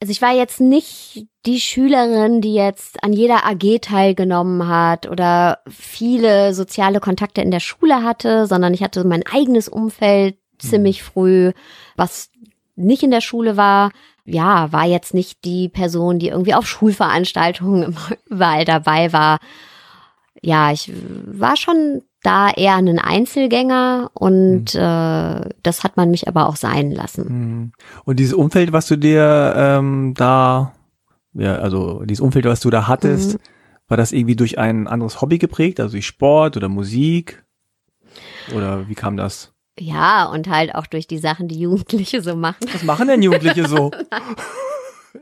also ich war jetzt nicht die Schülerin, die jetzt an jeder AG teilgenommen hat oder viele soziale Kontakte in der Schule hatte, sondern ich hatte mein eigenes Umfeld ziemlich mhm. früh, was nicht in der Schule war. Ja, war jetzt nicht die Person, die irgendwie auf Schulveranstaltungen überall dabei war. Ja, ich war schon da eher ein Einzelgänger und mhm. äh, das hat man mich aber auch sein lassen. Mhm. Und dieses Umfeld, was du dir ähm, da, ja, also dieses Umfeld, was du da hattest, mhm. war das irgendwie durch ein anderes Hobby geprägt, also durch Sport oder Musik? Oder wie kam das? Ja, und halt auch durch die Sachen, die Jugendliche so machen. Was machen denn Jugendliche so?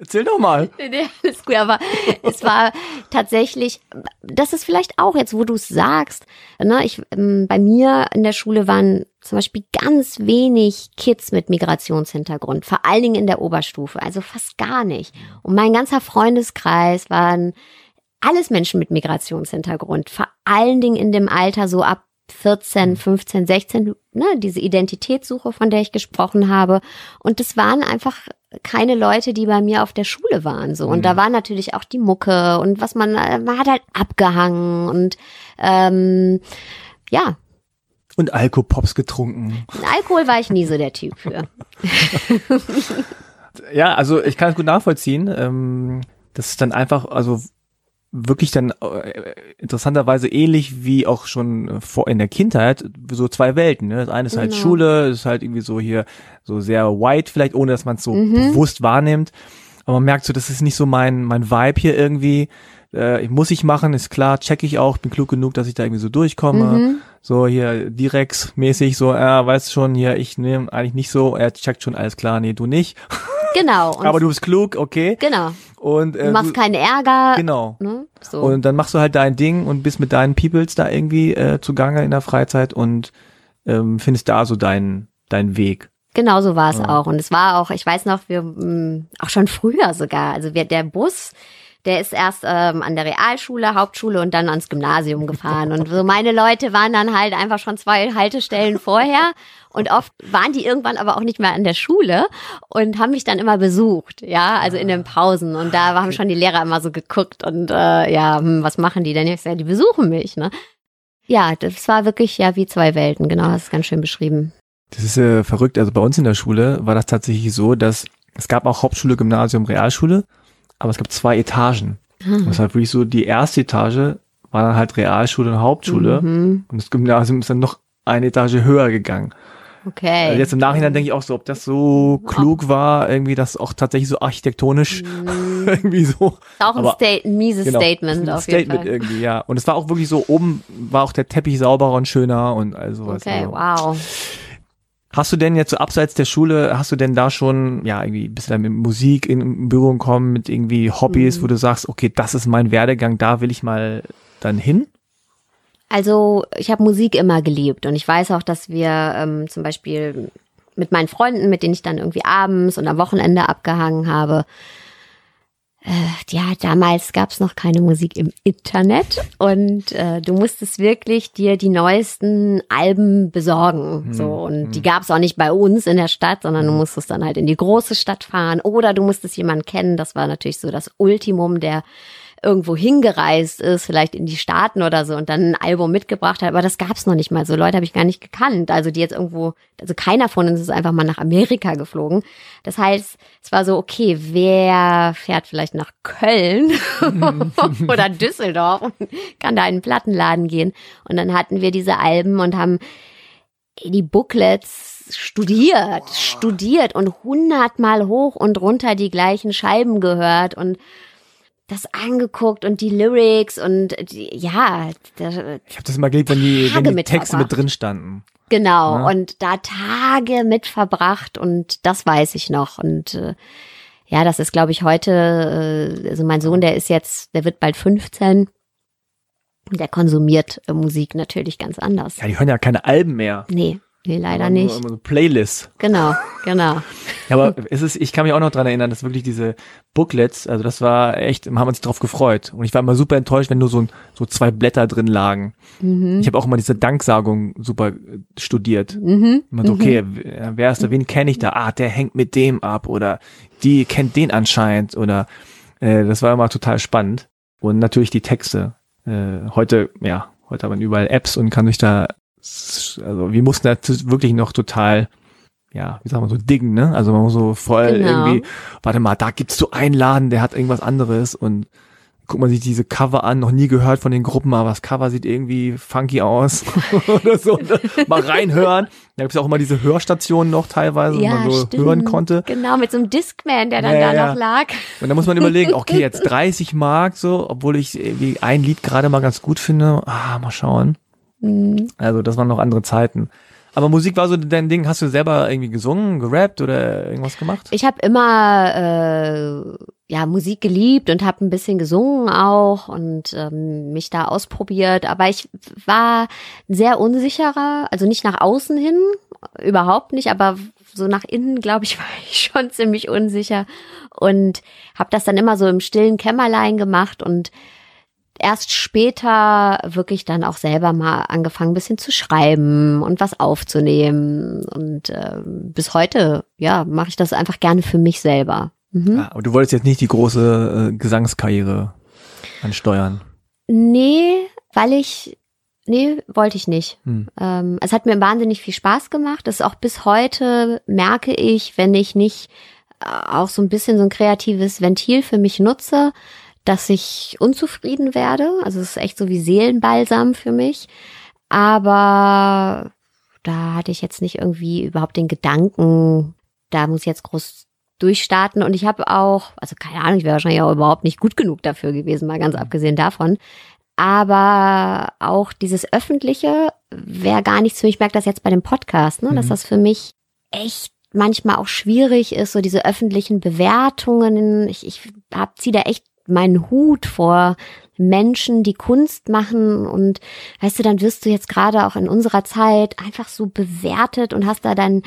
Erzähl doch mal. Nee, alles gut, aber es war tatsächlich, das ist vielleicht auch jetzt, wo du es sagst, ne, ich, ähm, bei mir in der Schule waren zum Beispiel ganz wenig Kids mit Migrationshintergrund, vor allen Dingen in der Oberstufe, also fast gar nicht. Und mein ganzer Freundeskreis waren alles Menschen mit Migrationshintergrund, vor allen Dingen in dem Alter so ab 14, 15, 16, ne, diese Identitätssuche, von der ich gesprochen habe. Und das waren einfach keine Leute, die bei mir auf der Schule waren. So. Und mhm. da war natürlich auch die Mucke und was man, man hat halt abgehangen und ähm, ja. Und Alkopops getrunken. Alkohol war ich nie so der Typ für. ja, also ich kann es gut nachvollziehen. Ähm, das ist dann einfach, also wirklich dann äh, interessanterweise ähnlich wie auch schon vor in der Kindheit so zwei Welten. Ne? Das eine ist halt genau. Schule, ist halt irgendwie so hier so sehr white vielleicht, ohne dass man es so mhm. bewusst wahrnimmt. Aber man merkt so, das ist nicht so mein mein Vibe hier irgendwie. Äh, muss ich machen, ist klar, check ich auch, bin klug genug, dass ich da irgendwie so durchkomme. Mhm. So hier Direx-mäßig, so, er äh, weiß schon, hier, ich nehme eigentlich nicht so, er checkt schon, alles klar, nee, du nicht. Genau. Aber du bist klug, okay. Genau. Und äh, du machst du, keinen Ärger. Genau. Ne? So. Und dann machst du halt dein Ding und bist mit deinen Peoples da irgendwie äh, zugange in der Freizeit und ähm, findest da so deinen deinen Weg. Genau so war es ja. auch. Und es war auch, ich weiß noch, wir mh, mm, auch schon früher sogar. Also wir, der Bus, der ist erst ähm, an der Realschule, Hauptschule und dann ans Gymnasium gefahren. Und so meine Leute waren dann halt einfach schon zwei Haltestellen vorher. Und oft waren die irgendwann aber auch nicht mehr an der Schule und haben mich dann immer besucht, ja, also in den Pausen. Und da haben schon die Lehrer immer so geguckt und äh, ja, hm, was machen die denn? Ich sage, die besuchen mich, ne? Ja, das war wirklich ja wie zwei Welten, genau, hast es ganz schön beschrieben. Das ist äh, verrückt. Also bei uns in der Schule war das tatsächlich so, dass es gab auch Hauptschule, Gymnasium, Realschule aber es gab zwei Etagen. Hm. Das war wirklich so, die erste Etage war dann halt Realschule und Hauptschule mhm. und das Gymnasium ist dann noch eine Etage höher gegangen. Okay. Also jetzt im Nachhinein denke ich auch so, ob das so klug war, irgendwie das auch tatsächlich so architektonisch mm. irgendwie so. Auch ein, Sta ein mieses genau, Statement auf jeden Statement Fall. irgendwie, ja. Und es war auch wirklich so, oben war auch der Teppich sauberer und schöner und all sowas. Okay, also. wow. Hast du denn jetzt so abseits der Schule, hast du denn da schon, ja, irgendwie bist du da mit Musik in Berührung kommen, mit irgendwie Hobbys, mhm. wo du sagst, okay, das ist mein Werdegang, da will ich mal dann hin? Also ich habe Musik immer geliebt und ich weiß auch, dass wir ähm, zum Beispiel mit meinen Freunden, mit denen ich dann irgendwie abends und am Wochenende abgehangen habe, ja, damals gab es noch keine Musik im Internet und äh, du musstest wirklich dir die neuesten Alben besorgen. Hm, so und hm. die gab es auch nicht bei uns in der Stadt, sondern du hm. musstest dann halt in die große Stadt fahren oder du musstest jemanden kennen. Das war natürlich so das Ultimum der irgendwo hingereist ist, vielleicht in die Staaten oder so und dann ein Album mitgebracht hat. Aber das gab's noch nicht mal. So Leute habe ich gar nicht gekannt. Also die jetzt irgendwo, also keiner von uns ist einfach mal nach Amerika geflogen. Das heißt, es war so, okay, wer fährt vielleicht nach Köln oder Düsseldorf und kann da in einen Plattenladen gehen. Und dann hatten wir diese Alben und haben die Booklets studiert, studiert und hundertmal hoch und runter die gleichen Scheiben gehört und das angeguckt und die Lyrics und die, ja. Da, ich habe das immer geliebt, wenn die, wenn die Texte mit drin standen. Genau, ja. und da Tage mit verbracht und das weiß ich noch. Und äh, ja, das ist, glaube ich, heute, äh, also mein Sohn, der ist jetzt, der wird bald 15. Der konsumiert äh, Musik natürlich ganz anders. Ja, die hören ja keine Alben mehr. Nee. Nee, leider Aber nicht. Nur, so Playlists. Genau, genau. Ja, aber es ist, ich kann mich auch noch dran erinnern, dass wirklich diese Booklets, also das war echt, haben wir uns drauf gefreut. Und ich war immer super enttäuscht, wenn nur so, so zwei Blätter drin lagen. Mhm. Ich habe auch immer diese Danksagung super äh, studiert. Mhm. Immer so, okay, wer- wer ist da, wen kenne ich da? Ah, der hängt mit dem ab oder die kennt den anscheinend oder äh, das war immer total spannend. Und natürlich die Texte. Äh, heute, ja, heute hat man überall Apps und kann sich da, also wir mussten da t- wirklich noch total, ja, wie sagen wir so, diggen, ne? Also man muss so voll Genau. irgendwie, warte mal, da gibt's so einen Laden, der hat irgendwas anderes und guckt man sich diese Cover an, noch nie gehört von den Gruppen, aber das Cover sieht irgendwie funky aus oder so. Dann mal reinhören. Da gibt's ja auch immer diese Hörstationen noch teilweise, wo Ja, man so stimmt. hören konnte. Genau, mit so einem Discman, der dann Ja, da noch lag. Und da muss man überlegen, okay, jetzt 30 Mark so, obwohl ich irgendwie ein Lied gerade mal ganz gut finde. Ah, mal schauen. Mhm. Also das waren noch andere Zeiten. Aber Musik war so dein Ding. Hast du selber irgendwie gesungen, gerappt oder irgendwas gemacht? Ich habe immer äh, ja Musik geliebt und habe ein bisschen gesungen auch und ähm, mich da ausprobiert. Aber ich war sehr unsicherer, also nicht nach außen hin, überhaupt nicht, aber so nach innen, glaube ich, war ich schon ziemlich unsicher und habe das dann immer so im stillen Kämmerlein gemacht und erst später wirklich dann auch selber mal angefangen, ein bisschen zu schreiben und was aufzunehmen. Und ähm, bis heute, ja, mache ich das einfach gerne für mich selber. Mhm. Ah, aber du wolltest jetzt nicht die große äh, Gesangskarriere ansteuern. Nee, weil ich, nee, wollte ich nicht. Hm. Ähm, es hat mir wahnsinnig viel Spaß gemacht. Das ist auch bis heute merke ich, wenn ich nicht äh, auch so ein bisschen so ein kreatives Ventil für mich nutze, dass ich unzufrieden werde. Also es ist echt so wie Seelenbalsam für mich. Aber da hatte ich jetzt nicht irgendwie überhaupt den Gedanken, da muss ich jetzt groß durchstarten. Und ich habe auch, also keine Ahnung, ich wäre wahrscheinlich auch überhaupt nicht gut genug dafür gewesen, mal ganz abgesehen davon. Aber auch dieses Öffentliche wäre gar nichts für mich. Ich merke das jetzt bei dem Podcast, ne, dass Mhm. das für mich echt manchmal auch schwierig ist, so diese öffentlichen Bewertungen. Ich, ich hab, zieh da echt meinen Hut vor Menschen, die Kunst machen. Und weißt du, dann wirst du jetzt gerade auch in unserer Zeit einfach so bewertet und hast da dann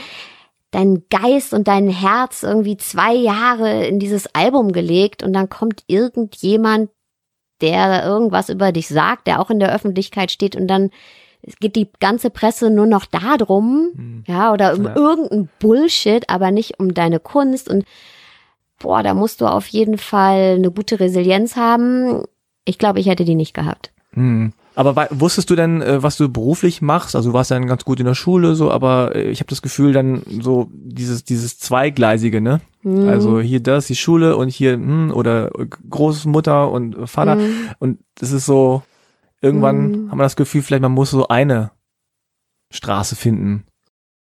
deinen Geist und dein Herz irgendwie zwei Jahre in dieses Album gelegt. Und dann kommt irgendjemand, der irgendwas über dich sagt, der auch in der Öffentlichkeit steht. Und dann geht die ganze Presse nur noch darum, Hm. ja, oder um Ja. irgendein Bullshit, aber nicht um deine Kunst. Und boah, da musst du auf jeden Fall eine gute Resilienz haben. Ich glaube, ich hätte die nicht gehabt. Hm. Aber wusstest du denn, äh, was du beruflich machst? Also du warst dann ganz gut in der Schule, so, aber äh, ich habe das Gefühl, dann so dieses dieses zweigleisige, ne? Mhm. Also hier das, die Schule und hier hm, oder äh, Großmutter und Vater Mhm. und das ist so irgendwann Mhm. haben wir das Gefühl, vielleicht man muss so eine Straße finden.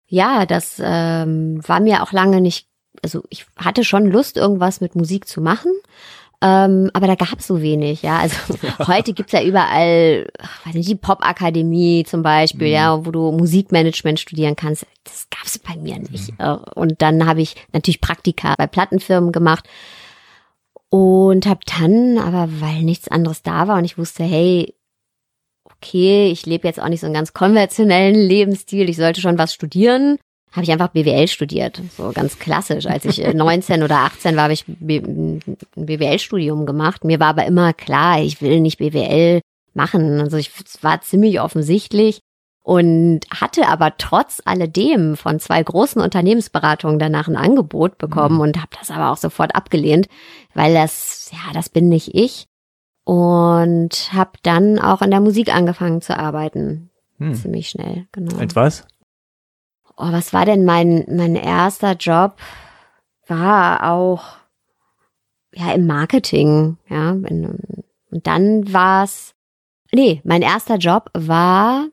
Ja, das ähm, war mir auch lange nicht, also ich hatte schon Lust, irgendwas mit Musik zu machen. Ähm, aber da gab's so wenig, ja. Also heute gibt's ja überall, weiß nicht, die Popakademie zum Beispiel, Mhm. ja, wo du Musikmanagement studieren kannst. Das gab's bei mir nicht. Äh, Und dann habe ich natürlich Praktika bei Plattenfirmen gemacht und habe dann, aber weil nichts anderes da war und ich wusste, hey, okay, ich lebe jetzt auch nicht so einen ganz konventionellen Lebensstil, ich sollte schon was studieren, habe ich einfach BWL studiert, so ganz klassisch. Als ich äh, 19 oder 18 war, habe ich ein BWL-Studium gemacht. Mir war aber immer klar, ich will nicht BWL machen. Also ich war ziemlich offensichtlich und hatte aber trotz alledem von zwei großen Unternehmensberatungen danach ein Angebot bekommen Mhm. und habe das aber auch sofort abgelehnt, weil das, ja, das bin nicht ich. Und habe dann auch in der Musik angefangen zu arbeiten. Hm. Ziemlich schnell, genau. Etwas? Oh, was war denn mein, mein erster Job? War auch ja im Marketing, ja. Und dann war's. Nee, mein erster Job war,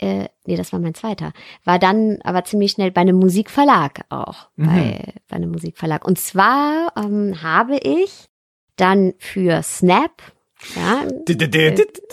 äh, nee, das war mein zweiter. War dann aber ziemlich schnell bei einem Musikverlag auch. Mhm. Bei, bei einem Musikverlag. Und zwar ähm, habe ich dann für Snap, ja,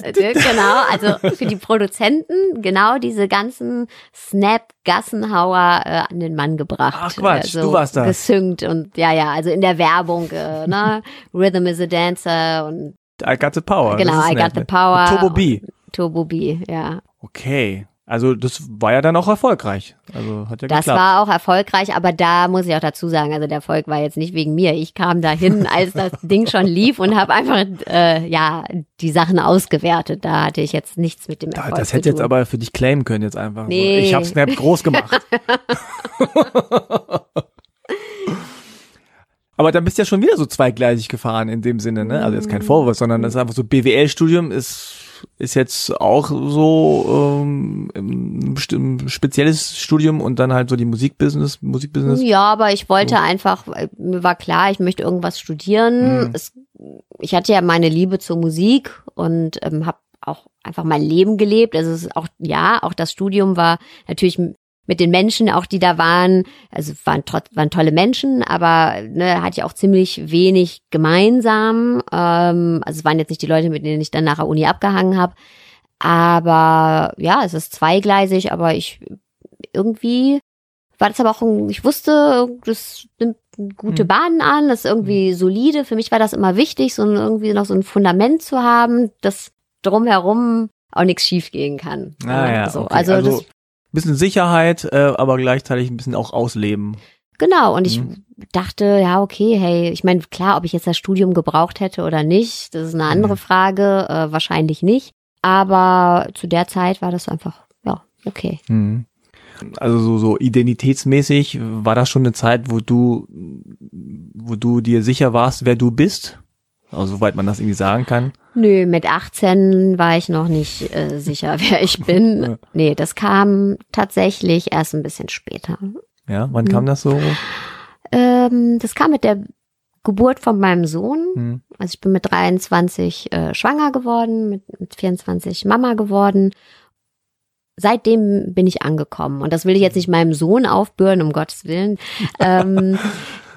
genau, also für die Produzenten genau diese ganzen Snap-Gassenhauer äh, an den Mann gebracht. Ach, Quatsch, äh, du warst das. Gesynkt und ja, ja, also in der Werbung, äh, ne? Rhythm is a Dancer und I got the power. Genau, I got the power. Und Turbo B. Turbo B, ja. Okay. Also das war ja dann auch erfolgreich. Also hat ja Das geklappt. war auch erfolgreich, aber da muss ich auch dazu sagen, also der Erfolg war jetzt nicht wegen mir. Ich kam dahin, als das Ding schon lief und habe einfach äh, ja die Sachen ausgewertet. Da hatte ich jetzt nichts mit dem Da- Erfolg das zu hätte jetzt aber für dich claimen können jetzt einfach. Nee. So. Ich habe Snap groß gemacht. aber dann bist du ja schon wieder so zweigleisig gefahren in dem Sinne, ne? Also jetzt kein Vorwurf, sondern das ist einfach so BWL-Studium ist ist jetzt auch so ähm, ein spezielles Studium und dann halt so die Musikbusiness, Musikbusiness. Ja, aber ich wollte einfach, äh, mir war klar, ich möchte irgendwas studieren. Mhm. Es, ich hatte ja meine Liebe zur Musik und ähm, habe auch einfach mein Leben gelebt. Also es ist auch, ja, auch das Studium war natürlich mit den Menschen, auch die da waren, also waren, waren tolle Menschen, aber ne, hatte ja auch ziemlich wenig gemeinsam. Ähm, also es waren jetzt nicht die Leute, mit denen ich dann nach der Uni abgehangen habe. Aber ja, es ist zweigleisig, aber ich irgendwie war das aber auch, ein, ich wusste, das nimmt gute Mhm. Bahnen an, das ist irgendwie solide. Für mich war das immer wichtig, so ein, irgendwie noch so ein Fundament zu haben, dass drumherum auch nichts schief gehen kann. Ah, ja, so. okay. Also, Also- das, Bisschen Sicherheit, äh, aber gleichzeitig ein bisschen auch ausleben. genau. Und ich Mhm. dachte, ja, okay, hey, ich meine, klar, ob ich jetzt das Studium gebraucht hätte oder nicht, das ist eine andere Mhm. Frage, äh, wahrscheinlich nicht. Aber zu der Zeit war das einfach, ja, okay. Mhm. Also so, so identitätsmäßig war das schon eine Zeit, wo du, wo du dir sicher warst, wer du bist? Also soweit man das irgendwie sagen kann. Nö, mit 18 war ich noch nicht äh, sicher, wer ich bin. Ja. Nee, das kam tatsächlich erst ein bisschen später. Ja, wann Mhm. kam das so? Ähm, das kam mit der Geburt von meinem Sohn. Hm. Also ich bin mit 23 äh, schwanger geworden, mit, mit 24 Mama geworden. Seitdem bin ich angekommen. Und das will ich jetzt nicht meinem Sohn aufbürden, um Gottes Willen. ähm,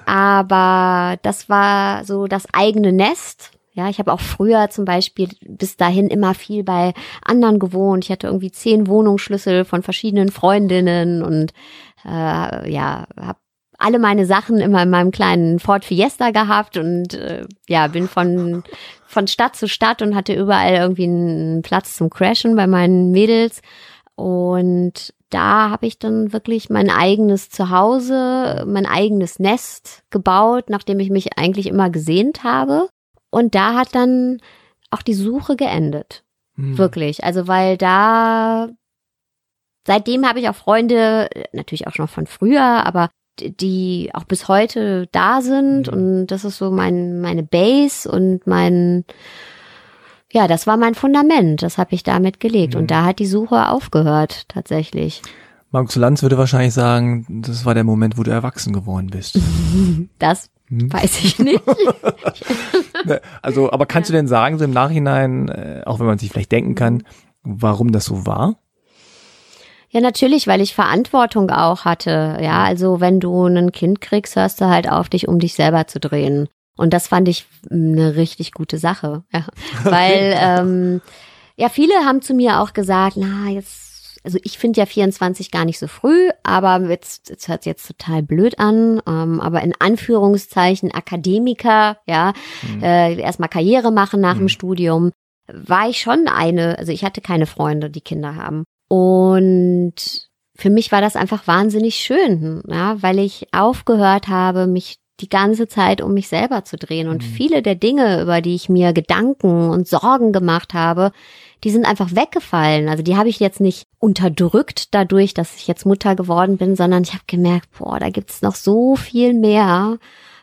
aber das war so das eigene Nest. Ja, ich habe auch früher zum Beispiel bis dahin immer viel bei anderen gewohnt. Ich hatte irgendwie zehn Wohnungsschlüssel von verschiedenen Freundinnen und äh, ja, habe alle meine Sachen immer in meinem kleinen Ford Fiesta gehabt und äh, ja, bin von, von Stadt zu Stadt und hatte überall irgendwie einen Platz zum Crashen bei meinen Mädels. Und da habe ich dann wirklich mein eigenes Zuhause, mein eigenes Nest gebaut, nachdem ich mich eigentlich immer gesehnt habe. Und da hat dann auch die Suche geendet. Hm. Wirklich. Also weil da seitdem habe ich auch Freunde, natürlich auch schon von früher, aber die auch bis heute da sind Mhm. und das ist so mein meine Base und mein ja, das war mein Fundament, das habe ich damit gelegt Mhm. und da hat die Suche aufgehört tatsächlich. Markus Lanz würde wahrscheinlich sagen, das war der Moment, wo du erwachsen geworden bist. Das Hm. weiß ich nicht. Ne, Also, aber kannst du denn sagen, so im Nachhinein, äh, auch wenn man sich vielleicht denken kann, warum das so war? Ja, natürlich, weil ich Verantwortung auch hatte. Ja, also wenn du ein Kind kriegst, hörst du halt auf, dich um dich selber zu drehen. Und das fand ich eine richtig gute Sache. Ja. Weil, ähm, ja, viele haben zu mir auch gesagt, na, jetzt, also ich finde ja 24 gar nicht so früh, aber jetzt, jetzt hört jetzt total blöd an, ähm, aber in Anführungszeichen Akademiker, ja, Mhm. äh, erstmal Karriere machen nach Mhm. dem Studium, war ich schon eine, also ich hatte keine Freunde, die Kinder haben. Und für mich war das einfach wahnsinnig schön, ja, weil ich aufgehört habe, mich die ganze Zeit um mich selber zu drehen. Und Mhm. viele der Dinge, über die ich mir Gedanken und Sorgen gemacht habe, die sind einfach weggefallen. Also die habe ich jetzt nicht unterdrückt dadurch, dass ich jetzt Mutter geworden bin, sondern ich habe gemerkt, boah, da gibt's noch so viel mehr.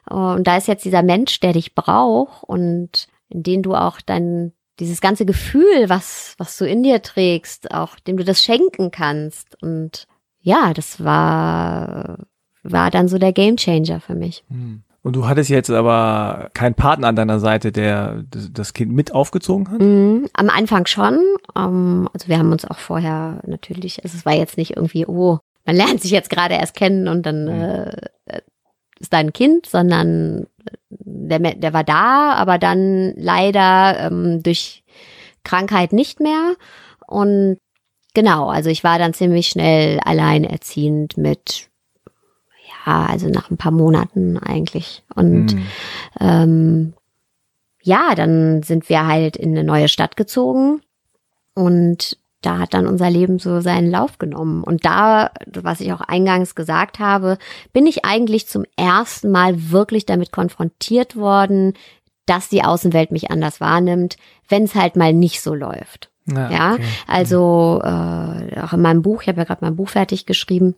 Und da ist jetzt dieser Mensch, der dich braucht und in den du auch dein dieses ganze Gefühl, was was du in dir trägst, auch dem du das schenken kannst. Und ja, das war war dann so der Gamechanger für mich. Hm. Und du hattest jetzt aber keinen Partner an deiner Seite, der das Kind mit aufgezogen hat? Mhm, am Anfang schon. Ähm, also wir haben uns auch vorher natürlich, also es war jetzt nicht irgendwie, oh, man lernt sich jetzt gerade erst kennen und dann Mhm. äh, ist da ein Kind, sondern der, Me- der war da, aber dann leider ähm, durch Krankheit nicht mehr. Und genau, also ich war dann ziemlich schnell alleinerziehend mit, ja, also nach ein paar Monaten eigentlich. Und Hm. ähm, ja, dann sind wir halt in eine neue Stadt gezogen und da hat dann unser Leben so seinen Lauf genommen. Und da, was ich auch eingangs gesagt habe, bin ich eigentlich zum ersten Mal wirklich damit konfrontiert worden, dass die Außenwelt mich anders wahrnimmt, wenn es halt mal nicht so läuft. Ja, ja? Okay. also äh, auch in meinem Buch, ich habe ja gerade mein Buch fertig geschrieben,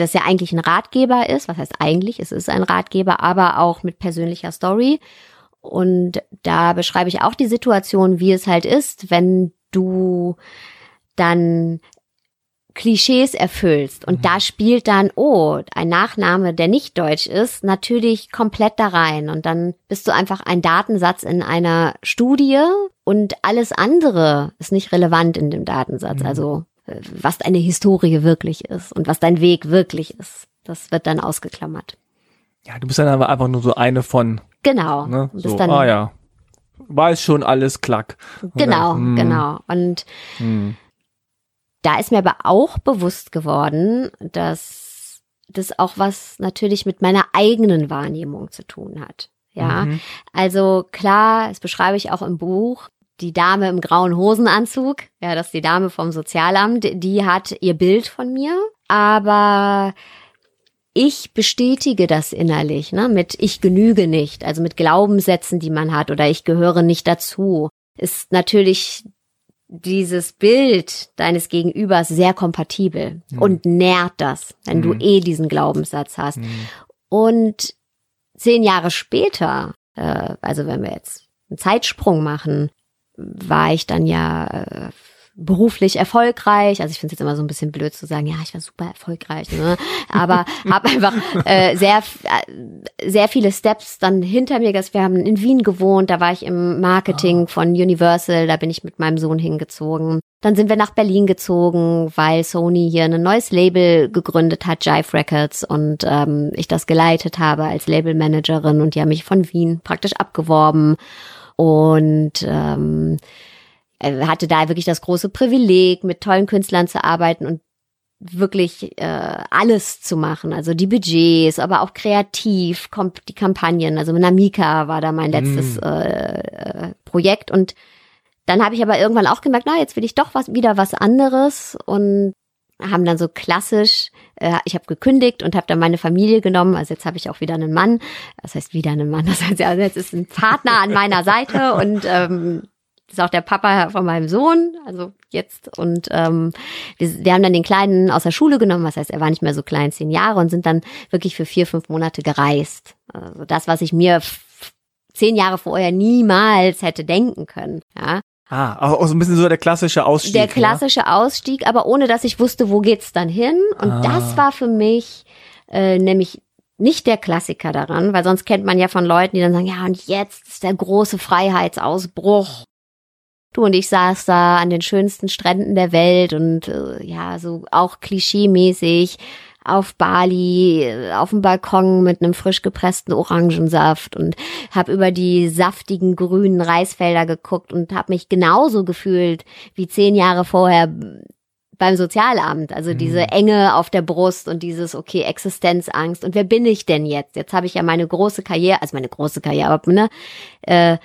das ja eigentlich ein Ratgeber ist. Was heißt eigentlich? Es ist ein Ratgeber, aber auch mit persönlicher Story. Und da beschreibe ich auch die Situation, wie es halt ist, wenn du dann Klischees erfüllst und mhm. da spielt dann, oh, ein Nachname, der nicht deutsch ist, natürlich komplett da rein und dann bist du einfach ein Datensatz in einer Studie und alles andere ist nicht relevant in dem Datensatz. Mhm. Also was deine Historie wirklich ist und was dein Weg wirklich ist, das wird dann ausgeklammert. Ja, du bist dann aber einfach nur so eine von. Genau. Ne? So, dann, ah ja, weiß schon alles klack. Genau, hm. genau. Und hm. da ist mir aber auch bewusst geworden, dass das auch was natürlich mit meiner eigenen Wahrnehmung zu tun hat. Ja, mhm. also klar, das beschreibe ich auch im Buch. Die Dame im grauen Hosenanzug, ja, das ist die Dame vom Sozialamt, die hat ihr Bild von mir, aber ich bestätige das innerlich, ne, mit ich genüge nicht, also mit Glaubenssätzen, die man hat oder ich gehöre nicht dazu, ist natürlich dieses Bild deines Gegenübers sehr kompatibel mhm. und nährt das, wenn mhm. du eh diesen Glaubenssatz hast. Mhm. Und zehn Jahre später, äh, also wenn wir jetzt einen Zeitsprung machen, war ich dann ja äh, beruflich erfolgreich. Also ich finde es jetzt immer so ein bisschen blöd zu sagen, ja, ich war super erfolgreich, ne? aber habe einfach äh, sehr äh, sehr viele Steps dann hinter mir. Wir haben in Wien gewohnt, da war ich im Marketing ah. von Universal, da bin ich mit meinem Sohn hingezogen. Dann sind wir nach Berlin gezogen, weil Sony hier ein neues Label gegründet hat, Jive Records, und ähm, ich das geleitet habe als Labelmanagerin und die haben mich von Wien praktisch abgeworben. Und ähm, hatte da wirklich das große Privileg, mit tollen Künstlern zu arbeiten und wirklich äh, alles zu machen, also die Budgets, aber auch kreativ, kommt die Kampagnen. Also mit Namika war da mein letztes mm. äh, äh, Projekt und dann habe ich aber irgendwann auch gemerkt, na jetzt will ich doch was wieder was anderes und haben dann so klassisch, äh, ich habe gekündigt und habe dann meine Familie genommen. Also jetzt habe ich auch wieder einen Mann. Das heißt wieder einen Mann. Das heißt, also jetzt ist ein Partner an meiner Seite und ähm, ist auch der Papa von meinem Sohn, also jetzt. Und ähm, wir, wir haben dann den Kleinen aus der Schule genommen, was heißt, er war nicht mehr so klein, zehn Jahre, und sind dann wirklich für vier, fünf Monate gereist. Also das, was ich mir zehn Jahre vorher niemals hätte denken können. Ja. Ah, auch so ein bisschen so der klassische Ausstieg. Der klassische ja? Ausstieg, aber ohne dass ich wusste, wo geht's dann hin. Und ah. das war für mich äh, nämlich nicht der Klassiker daran, weil sonst kennt man ja von Leuten, die dann sagen, ja, und jetzt ist der große Freiheitsausbruch Du und ich saß da an den schönsten Stränden der Welt und äh, ja, so auch klischeemäßig auf Bali, auf dem Balkon mit einem frisch gepressten Orangensaft und habe über die saftigen grünen Reisfelder geguckt und habe mich genauso gefühlt wie zehn Jahre vorher beim Sozialamt. Also mhm. diese Enge auf der Brust und dieses, okay, Existenzangst. Und wer bin ich denn jetzt? Jetzt habe ich ja meine große Karriere, also meine große Karriere, aber ne, äh,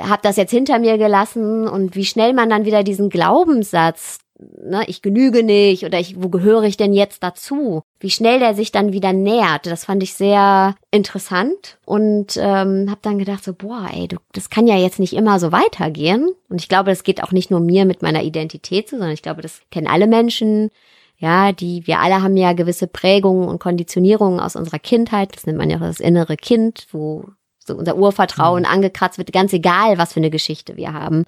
habe das jetzt hinter mir gelassen und wie schnell man dann wieder diesen Glaubenssatz, ne, ich genüge nicht oder ich, wo gehöre ich denn jetzt dazu? Wie schnell der sich dann wieder nähert, das fand ich sehr interessant und ähm, habe dann gedacht so, boah, ey, du, das kann ja jetzt nicht immer so weitergehen. Und ich glaube, das geht auch nicht nur mir mit meiner Identität so, sondern ich glaube, das kennen alle Menschen. Ja, die, wir alle haben ja gewisse Prägungen und Konditionierungen aus unserer Kindheit. Das nennt man ja auch das innere Kind, wo so unser Urvertrauen mhm. angekratzt wird, ganz egal, was für eine Geschichte wir haben.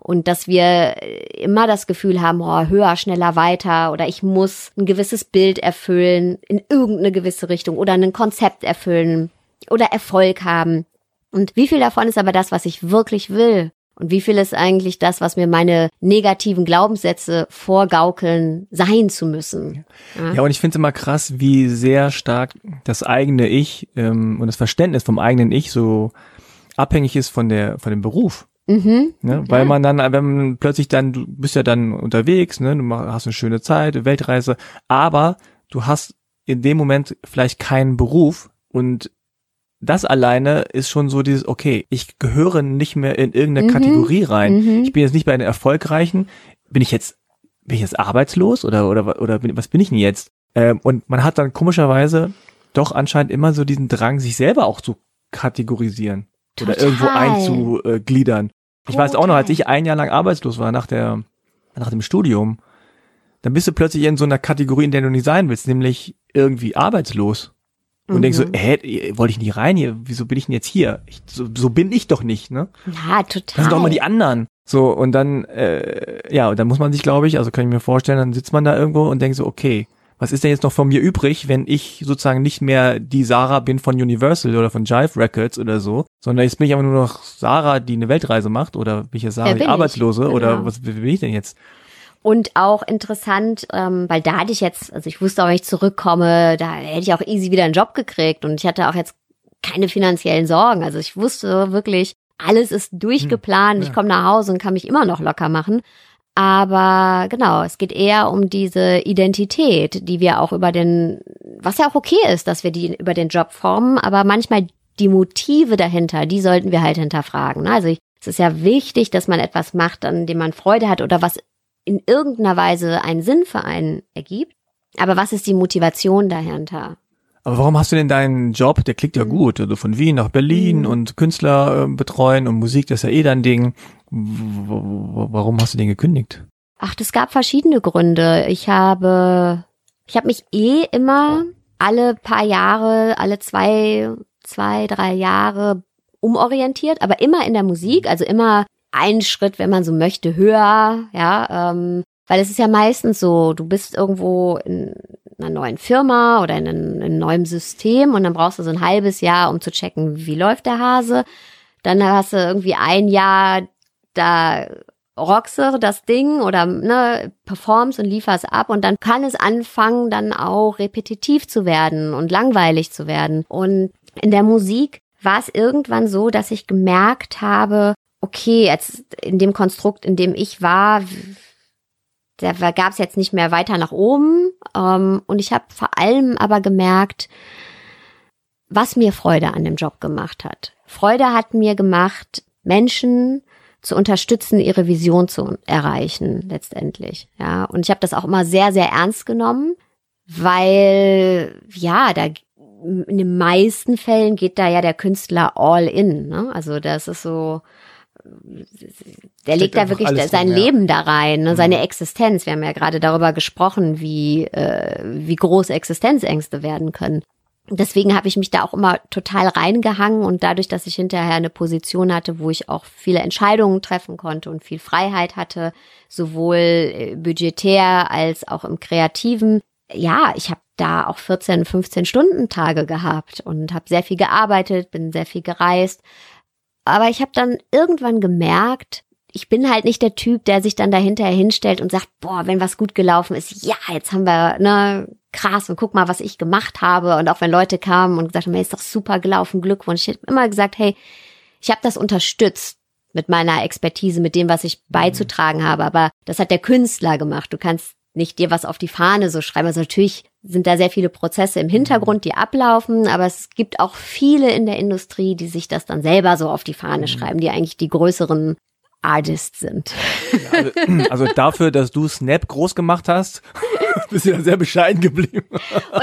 Und dass wir immer das Gefühl haben, oh, höher, schneller, weiter oder ich muss ein gewisses Bild erfüllen in irgendeine gewisse Richtung oder ein Konzept erfüllen oder Erfolg haben. Und wie viel davon ist aber das, was ich wirklich will? Und wie viel ist eigentlich das, was mir meine negativen Glaubenssätze vorgaukeln, sein zu müssen? Ja, ja und ich finde es immer krass, wie sehr stark das eigene Ich ähm, und das Verständnis vom eigenen Ich so abhängig ist von der von dem Beruf. Mhm, ne? Weil man dann, wenn man plötzlich dann, du bist ja dann unterwegs, ne, du hast eine schöne Zeit, Weltreise, aber du hast in dem Moment vielleicht keinen Beruf und das alleine ist schon so dieses, okay, ich gehöre nicht mehr in irgendeine mhm. Kategorie rein. Mhm. Ich bin jetzt nicht bei den Erfolgreichen. bin ich jetzt, bin ich jetzt arbeitslos oder, oder, oder bin, was bin ich denn jetzt? Ähm, und man hat dann komischerweise doch anscheinend immer so diesen Drang, sich selber auch zu kategorisieren Total. oder irgendwo einzugliedern. Ich weiß auch noch, als ich ein Jahr lang arbeitslos war nach der, nach dem Studium, dann bist du plötzlich in so einer Kategorie, in der du nicht sein willst, nämlich irgendwie arbeitslos. Und Mhm. denkst so, hä, wollte ich nie rein hier? Wieso bin ich denn jetzt hier? Ich, so, so bin ich doch nicht, ne? Ja, total. Das sind doch mal die anderen. So, und dann, äh, ja, und dann muss man sich, glaube ich, also kann ich mir vorstellen, dann sitzt man da irgendwo und denkt so, okay, was ist denn jetzt noch von mir übrig, wenn ich sozusagen nicht mehr die Sarah bin von Universal oder von Jive Records oder so, sondern jetzt bin ich aber nur noch Sarah, die eine Weltreise macht oder bin ich jetzt Sarah, Wer die? Arbeitslose oder Genau. was wie bin ich denn jetzt? Und auch interessant, ähm, weil da hatte ich jetzt, also ich wusste auch, wenn ich zurückkomme, da hätte ich auch easy wieder einen Job gekriegt und ich hatte auch jetzt keine finanziellen Sorgen. Also ich wusste wirklich, alles ist durchgeplant, Hm, ja. ich komme nach Hause und kann mich immer noch locker machen. Aber genau, es geht eher um diese Identität, die wir auch über den, was ja auch okay ist, dass wir die über den Job formen, aber manchmal die Motive dahinter, die sollten wir halt hinterfragen. ne? Also ich, es ist ja wichtig, dass man etwas macht, an dem man Freude hat oder was in irgendeiner Weise einen Sinn für einen ergibt. Aber was ist die Motivation dahinter? Aber warum hast du denn deinen Job, der klingt ja Mhm. gut, also von Wien nach Berlin Mhm. und Künstler äh, betreuen und Musik, das ist ja eh dein Ding. Warum hast du den gekündigt? Ach, das gab verschiedene Gründe. Ich habe, ich habe mich eh immer alle paar Jahre, alle zwei, zwei, drei Jahre umorientiert, aber immer in der Musik, also immer einen Schritt, wenn man so möchte, höher, ja, ähm, weil es ist ja meistens so, du bist irgendwo in einer neuen Firma oder in einem, in einem neuen System und dann brauchst du so ein halbes Jahr, um zu checken, wie läuft der Hase. Dann hast du irgendwie ein Jahr, da rockst du das Ding oder ne, performst und lieferst ab und dann kann es anfangen, dann auch repetitiv zu werden und langweilig zu werden. Und in der Musik war es irgendwann so, dass ich gemerkt habe, okay, jetzt in dem Konstrukt, in dem ich war, da gab es jetzt nicht mehr weiter nach oben. Ähm, und ich habe vor allem aber gemerkt, was mir Freude an dem Job gemacht hat. Freude hat mir gemacht, Menschen zu unterstützen, ihre Vision zu erreichen, letztendlich. Ja, und ich habe das auch immer sehr, sehr ernst genommen, weil ja, da in den meisten Fällen geht da ja der Künstler all in. Ne? Also das ist so, der legt da wirklich sein drin, ja. Leben da rein, ne? Mhm. seine Existenz. Wir haben ja gerade darüber gesprochen, wie äh, wie groß Existenzängste werden können. Deswegen habe ich mich da auch immer total reingehangen und dadurch, dass ich hinterher eine Position hatte, wo ich auch viele Entscheidungen treffen konnte und viel Freiheit hatte, sowohl äh, budgetär als auch im Kreativen, ja, ich habe da auch 14, 15 Stunden Tage gehabt und habe sehr viel gearbeitet, bin sehr viel gereist. Aber ich habe dann irgendwann gemerkt, ich bin halt nicht der Typ, der sich dann dahinterher hinstellt und sagt, boah, wenn was gut gelaufen ist, ja, jetzt haben wir, ne, krass und guck mal, was ich gemacht habe. Und auch wenn Leute kamen und gesagt haben, hey, ist doch super gelaufen, Glückwunsch. Ich habe immer gesagt, hey, ich habe das unterstützt mit meiner Expertise, mit dem, was ich beizutragen habe. Aber das hat der Künstler gemacht. Du kannst nicht dir was auf die Fahne so schreiben. Also natürlich sind da sehr viele Prozesse im Hintergrund, die ablaufen, aber es gibt auch viele in der Industrie, die sich das dann selber so auf die Fahne schreiben, die eigentlich die größeren Artists sind. Also, also dafür, dass du Snap groß gemacht hast, bist du ja sehr bescheiden geblieben.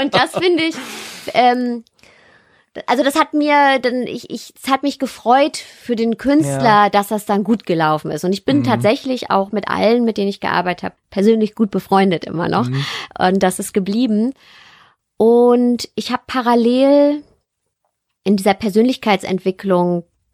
Und das finde ich, ähm, also das hat mir dann, ich, ich, es hat mich gefreut für den Künstler, Ja. dass das dann gut gelaufen ist. Und ich bin Mhm. tatsächlich auch mit allen, mit denen ich gearbeitet habe, persönlich gut befreundet immer noch. Mhm. Und das ist geblieben. Und ich habe parallel in dieser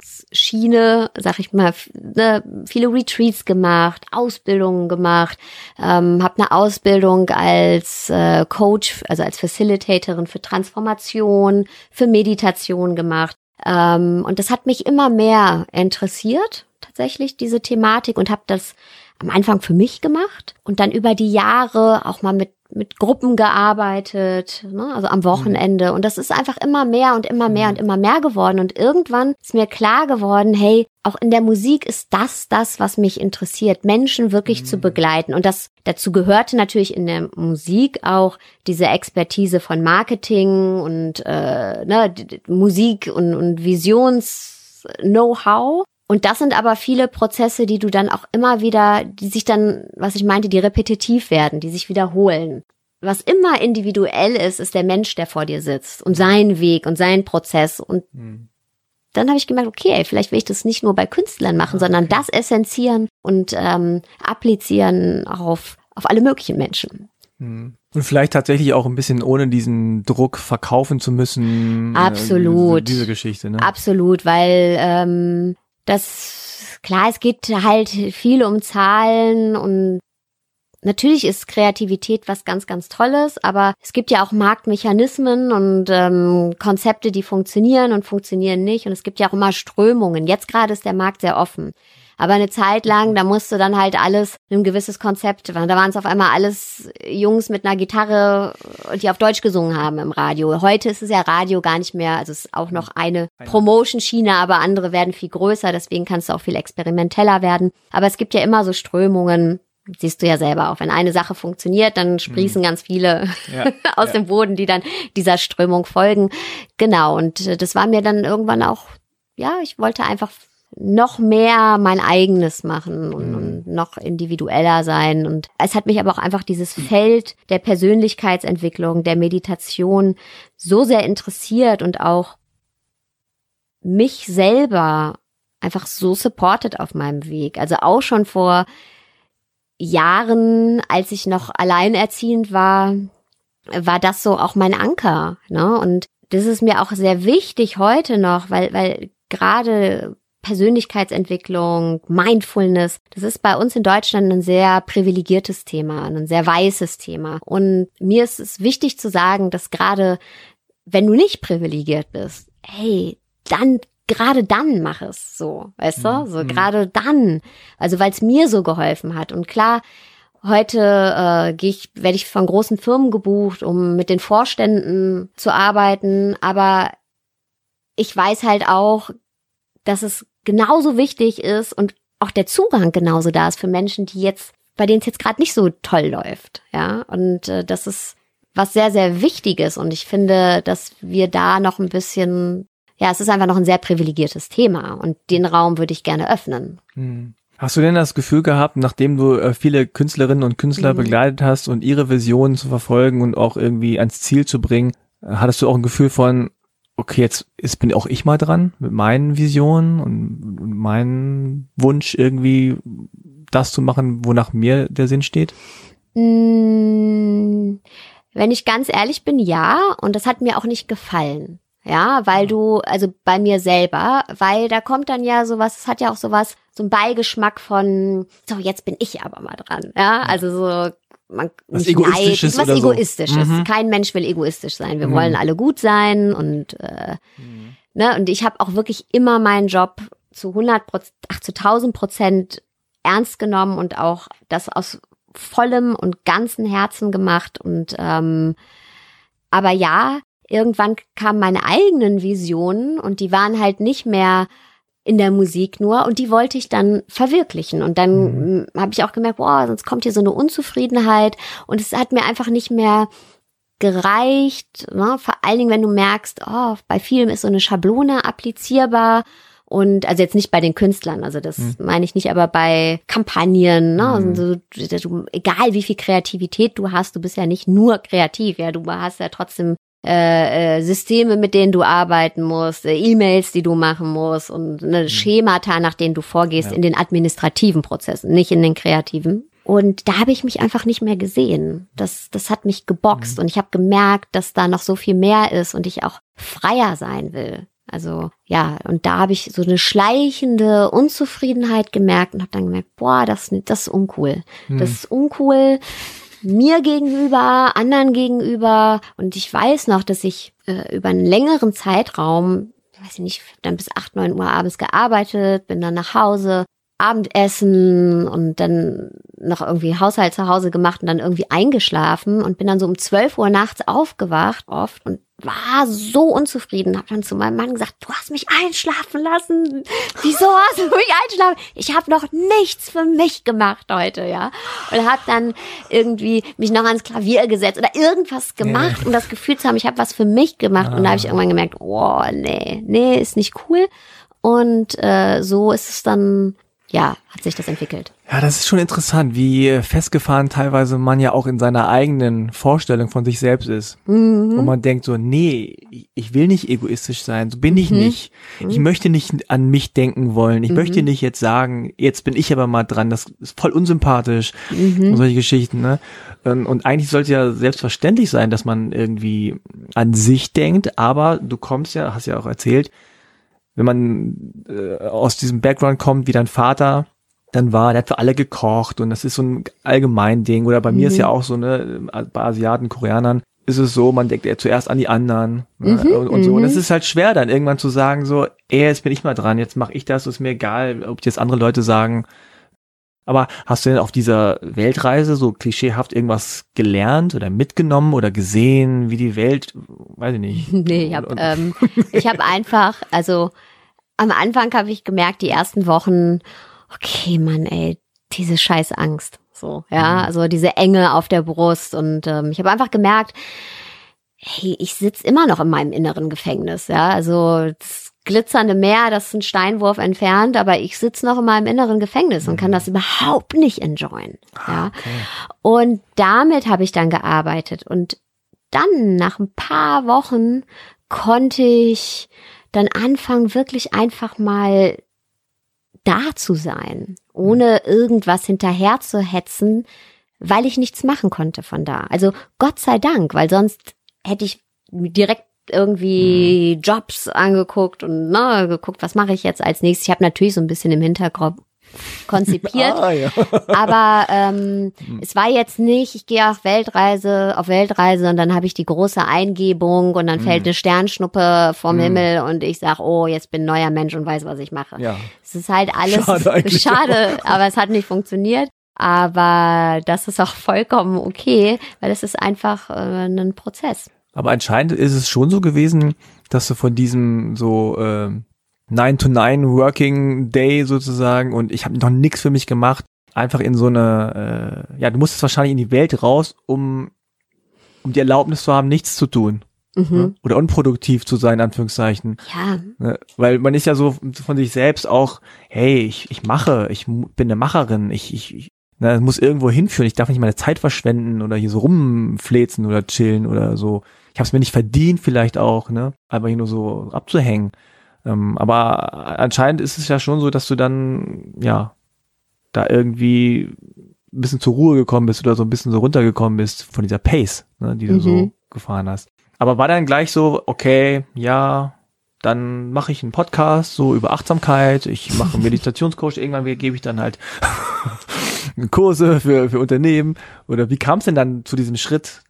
Persönlichkeitsentwicklungsschiene, sag ich mal, ne, viele Retreats gemacht, Ausbildungen gemacht, ähm, habe eine Ausbildung als äh, Coach, also als Facilitatorin für Transformation, für Meditation gemacht. Ähm, und das hat mich immer mehr interessiert, tatsächlich, diese Thematik, und habe das am Anfang für mich gemacht und dann über die Jahre auch mal mit mit Gruppen gearbeitet, ne, also am Wochenende. Und das ist einfach immer mehr und immer mehr und immer mehr geworden. Und irgendwann ist mir klar geworden, hey, auch in der Musik ist das das, was mich interessiert, Menschen wirklich zu begleiten. Und das dazu gehörte natürlich in der Musik auch diese Expertise von Marketing und äh, ne, Musik und, und Visions-Know-how. Und das sind aber viele Prozesse, die du dann auch immer wieder, die sich dann, was ich meinte, die repetitiv werden, die sich wiederholen. Was immer individuell ist, ist der Mensch, der vor dir sitzt und sein Weg und sein Prozess. Und mhm. dann habe ich gemerkt, okay, vielleicht will ich das nicht nur bei Künstlern machen, okay. sondern das essenzieren und ähm, applizieren auf, auf alle möglichen Menschen. Mhm. Und vielleicht tatsächlich auch ein bisschen ohne diesen Druck verkaufen zu müssen. Äh, Absolut. Äh, diese, diese, Geschichte, ne? Absolut, weil ähm, das klar, es geht halt viel um Zahlen und Natürlich ist Kreativität was ganz, ganz Tolles, aber es gibt ja auch Marktmechanismen und ähm, Konzepte, die funktionieren und funktionieren nicht. Und es gibt ja auch immer Strömungen. Jetzt gerade ist der Markt sehr offen. Aber eine Zeit lang, da musste dann halt alles ein gewisses Konzept, da waren es auf einmal alles Jungs mit einer Gitarre, die auf Deutsch gesungen haben im Radio. Heute ist es ja Radio gar nicht mehr, also es ist auch noch eine Promotion-Schiene, aber andere werden viel größer, deswegen kannst du auch viel experimenteller werden. Aber es gibt ja immer so Strömungen, siehst du ja selber auch, wenn eine Sache funktioniert, dann sprießen mhm. ganz viele ja, aus ja. dem Boden, die dann dieser Strömung folgen. Genau, und äh, das war mir dann irgendwann auch, ja, ich wollte einfach noch mehr mein eigenes machen und, mhm. und, noch individueller sein. Und es hat mich aber auch einfach dieses Feld der Persönlichkeitsentwicklung, der Meditation so sehr interessiert und auch mich selber einfach so supportet auf meinem Weg. Also auch schon vor Jahren, als ich noch alleinerziehend war, war das so auch mein Anker. Ne? Und das ist mir auch sehr wichtig heute noch, weil, weil gerade Persönlichkeitsentwicklung, Mindfulness, das ist bei uns in Deutschland ein sehr privilegiertes Thema, ein sehr weißes Thema. Und mir ist es wichtig zu sagen, dass gerade wenn du nicht privilegiert bist, hey, dann gerade dann mach es so, weißt du? So mhm. gerade dann. Also weil es mir so geholfen hat. Und klar, heute äh, gehe ich, werde ich von großen Firmen gebucht, um mit den Vorständen zu arbeiten, aber ich weiß halt auch, dass es genauso wichtig ist und auch der Zugang genauso da ist für Menschen, die jetzt, bei denen es jetzt gerade nicht so toll läuft. Ja, und äh, das ist was sehr, sehr Wichtiges. Und ich finde, dass wir da noch ein bisschen, ja, es ist einfach noch ein sehr privilegiertes Thema. Und den Raum würde ich gerne öffnen. Hm. Hast du denn das Gefühl gehabt, nachdem du äh, viele Künstlerinnen und Künstler mhm. begleitet hast und ihre Visionen zu verfolgen und auch irgendwie ans Ziel zu bringen, äh, hattest du auch ein Gefühl von, okay, jetzt ist, bin auch ich mal dran mit meinen Visionen und, und meinem Wunsch irgendwie das zu machen, wonach mir der Sinn steht? Mm, wenn ich ganz ehrlich bin, ja. Und das hat mir auch nicht gefallen. Ja, weil du, also bei mir selber, weil da kommt dann ja sowas, es hat ja auch sowas, so ein Beigeschmack von, so, jetzt bin ich aber mal dran. Ja, also so man was egoistisches Neid, was egoistisches. So. Mhm. Kein Mensch will egoistisch sein. Wir mhm. wollen alle gut sein und äh, mhm. ne und ich habe auch wirklich immer meinen Job zu 100 ach zu 1000 Prozent ernst genommen und auch das aus vollem und ganzen Herzen gemacht und ähm, aber ja, irgendwann kamen meine eigenen Visionen und die waren halt nicht mehr in der Musik nur und die wollte ich dann verwirklichen und dann mhm. habe ich auch gemerkt, boah, sonst kommt hier so eine Unzufriedenheit und es hat mir einfach nicht mehr gereicht, ne? vor allen Dingen, wenn du merkst, oh, bei vielen ist so eine Schablone applizierbar und also jetzt nicht bei den Künstlern, also das mhm. meine ich nicht, aber bei Kampagnen, ne? Mhm. Also, du, egal wie viel Kreativität du hast, du bist ja nicht nur kreativ, ja, du hast ja trotzdem äh, äh, Systeme, mit denen du arbeiten musst, äh, E-Mails, die du machen musst und eine mhm. Schemata, nach denen du vorgehst ja. in den administrativen Prozessen, nicht in den kreativen. Und da habe ich mich einfach nicht mehr gesehen. Das, das hat mich geboxt mhm. und ich habe gemerkt, dass da noch so viel mehr ist und ich auch freier sein will. Also ja, und da habe ich so eine schleichende Unzufriedenheit gemerkt und habe dann gemerkt, boah, das, das ist uncool. Mhm. Das ist uncool mir gegenüber, anderen gegenüber. Und ich weiß noch, dass ich äh, über einen längeren Zeitraum, weiß ich nicht, dann bis acht, neun Uhr abends gearbeitet, bin dann nach Hause, Abendessen und dann noch irgendwie Haushalt zu Hause gemacht und dann irgendwie eingeschlafen und bin dann so um zwölf Uhr nachts aufgewacht oft und war so unzufrieden, habe dann zu meinem Mann gesagt, du hast mich einschlafen lassen. Wieso hast du mich einschlafen? Ich habe noch nichts für mich gemacht heute, ja. Und habe dann irgendwie mich noch ans Klavier gesetzt oder irgendwas gemacht, ja. um das Gefühl zu haben, ich habe was für mich gemacht. Ah. Und da habe ich irgendwann gemerkt, oh nee, nee, ist nicht cool. Und äh, so ist es dann ja, hat sich das entwickelt. Ja, das ist schon interessant, wie festgefahren teilweise man ja auch in seiner eigenen Vorstellung von sich selbst ist. Mhm. Wo man denkt so, nee, ich will nicht egoistisch sein, so bin ich mhm. nicht. Ich mhm. möchte nicht an mich denken wollen. Ich mhm. möchte nicht jetzt sagen, jetzt bin ich aber mal dran, das ist voll unsympathisch mhm. und solche Geschichten, ne? Und eigentlich sollte ja selbstverständlich sein, dass man irgendwie an sich denkt, aber du kommst ja, hast ja auch erzählt, wenn man äh, aus diesem Background kommt, wie dein Vater dann war, der hat für alle gekocht und das ist so ein allgemein Ding. Oder bei mhm. mir ist ja mhm. auch so, ne, bei Asiaten, Koreanern ist es so, man denkt ja zuerst an die anderen ne, mhm, und, und so. Und es mhm. ist halt schwer dann irgendwann zu sagen, so, ey, jetzt bin ich mal dran, jetzt mache ich das, ist mir egal, ob jetzt andere Leute sagen, aber hast du denn auf dieser Weltreise so klischeehaft irgendwas gelernt oder mitgenommen oder gesehen, wie die Welt, weiß ich nicht. Nee, ich habe ähm, ich hab einfach, also am Anfang habe ich gemerkt, die ersten Wochen, okay, Mann, ey, diese scheiß Angst. So, ja, mhm. also diese Enge auf der Brust. Und ähm, ich habe einfach gemerkt, hey, ich sitze immer noch in meinem inneren Gefängnis, ja. Also das glitzernde Meer, das ist ein Steinwurf entfernt, aber ich sitze noch in meinem inneren Gefängnis und kann mhm. das überhaupt nicht enjoyen. Ja. Okay. Und damit habe ich dann gearbeitet. Und dann, nach ein paar Wochen, konnte ich dann anfangen, wirklich einfach mal da zu sein, ohne irgendwas hinterher zu hetzen, weil ich nichts machen konnte von da. Also Gott sei Dank, weil sonst hätte ich direkt irgendwie. Jobs angeguckt und ne, geguckt, was mache ich jetzt als nächstes. Ich habe natürlich so ein bisschen im Hinterkopf konzipiert. ah, ja. Aber ähm, mhm. es war jetzt nicht, ich gehe auf Weltreise, auf Weltreise und dann habe ich die große Eingebung und dann mhm. fällt eine Sternschnuppe vom mhm. Himmel und ich sag, oh, jetzt bin ein neuer Mensch und weiß, was ich mache. Ja. Es ist halt alles schade, schade aber es hat nicht funktioniert. Aber das ist auch vollkommen okay, weil es ist einfach äh, ein Prozess. Aber anscheinend ist es schon so gewesen, dass du von diesem so äh, 9 to 9 Working Day sozusagen und ich habe noch nichts für mich gemacht, einfach in so eine, äh, ja, du musstest wahrscheinlich in die Welt raus, um, um die Erlaubnis zu haben, nichts zu tun. Mhm. Ne? Oder unproduktiv zu sein, in Anführungszeichen. Ja. Ne? Weil man ist ja so von sich selbst auch, hey, ich, ich mache, ich bin eine Macherin, ich, ich, ich ne, muss irgendwo hinführen, ich darf nicht meine Zeit verschwenden oder hier so rumflezen oder chillen oder so ich habe es mir nicht verdient, vielleicht auch, ne? Einfach hier nur so abzuhängen. Ähm, aber anscheinend ist es ja schon so, dass du dann, ja, da irgendwie ein bisschen zur Ruhe gekommen bist oder so ein bisschen so runtergekommen bist von dieser Pace, ne, die du mhm. so gefahren hast. Aber war dann gleich so, okay, ja, dann mache ich einen Podcast so über Achtsamkeit, ich mache einen Meditationscoach, irgendwann gebe ich dann halt Kurse für, für Unternehmen. Oder wie kam es denn dann zu diesem Schritt.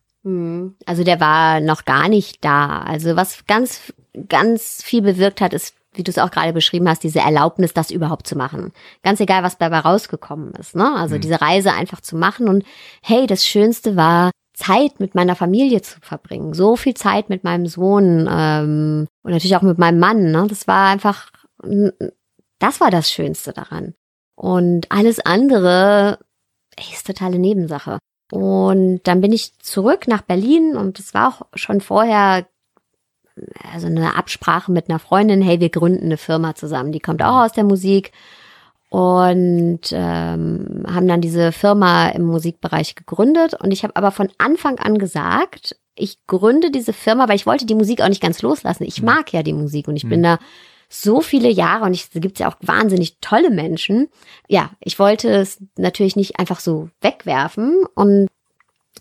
Also der war noch gar nicht da. Also was ganz, ganz viel bewirkt hat, ist, wie du es auch gerade beschrieben hast, diese Erlaubnis, das überhaupt zu machen. Ganz egal, was dabei rausgekommen ist. Ne? Also mhm. diese Reise einfach zu machen. Und hey, das Schönste war, Zeit mit meiner Familie zu verbringen. So viel Zeit mit meinem Sohn ähm, und natürlich auch mit meinem Mann. Ne? Das war einfach, das war das Schönste daran. Und alles andere ist totale Nebensache. Und dann bin ich zurück nach Berlin und es war auch schon vorher also eine Absprache mit einer Freundin, hey, wir gründen eine Firma zusammen, die kommt auch aus der Musik und ähm, haben dann diese Firma im Musikbereich gegründet und ich habe aber von Anfang an gesagt, ich gründe diese Firma, weil ich wollte die Musik auch nicht ganz loslassen. Ich mhm. mag ja die Musik und ich mhm. bin da so viele Jahre und es gibt ja auch wahnsinnig tolle Menschen. Ja, ich wollte es natürlich nicht einfach so wegwerfen und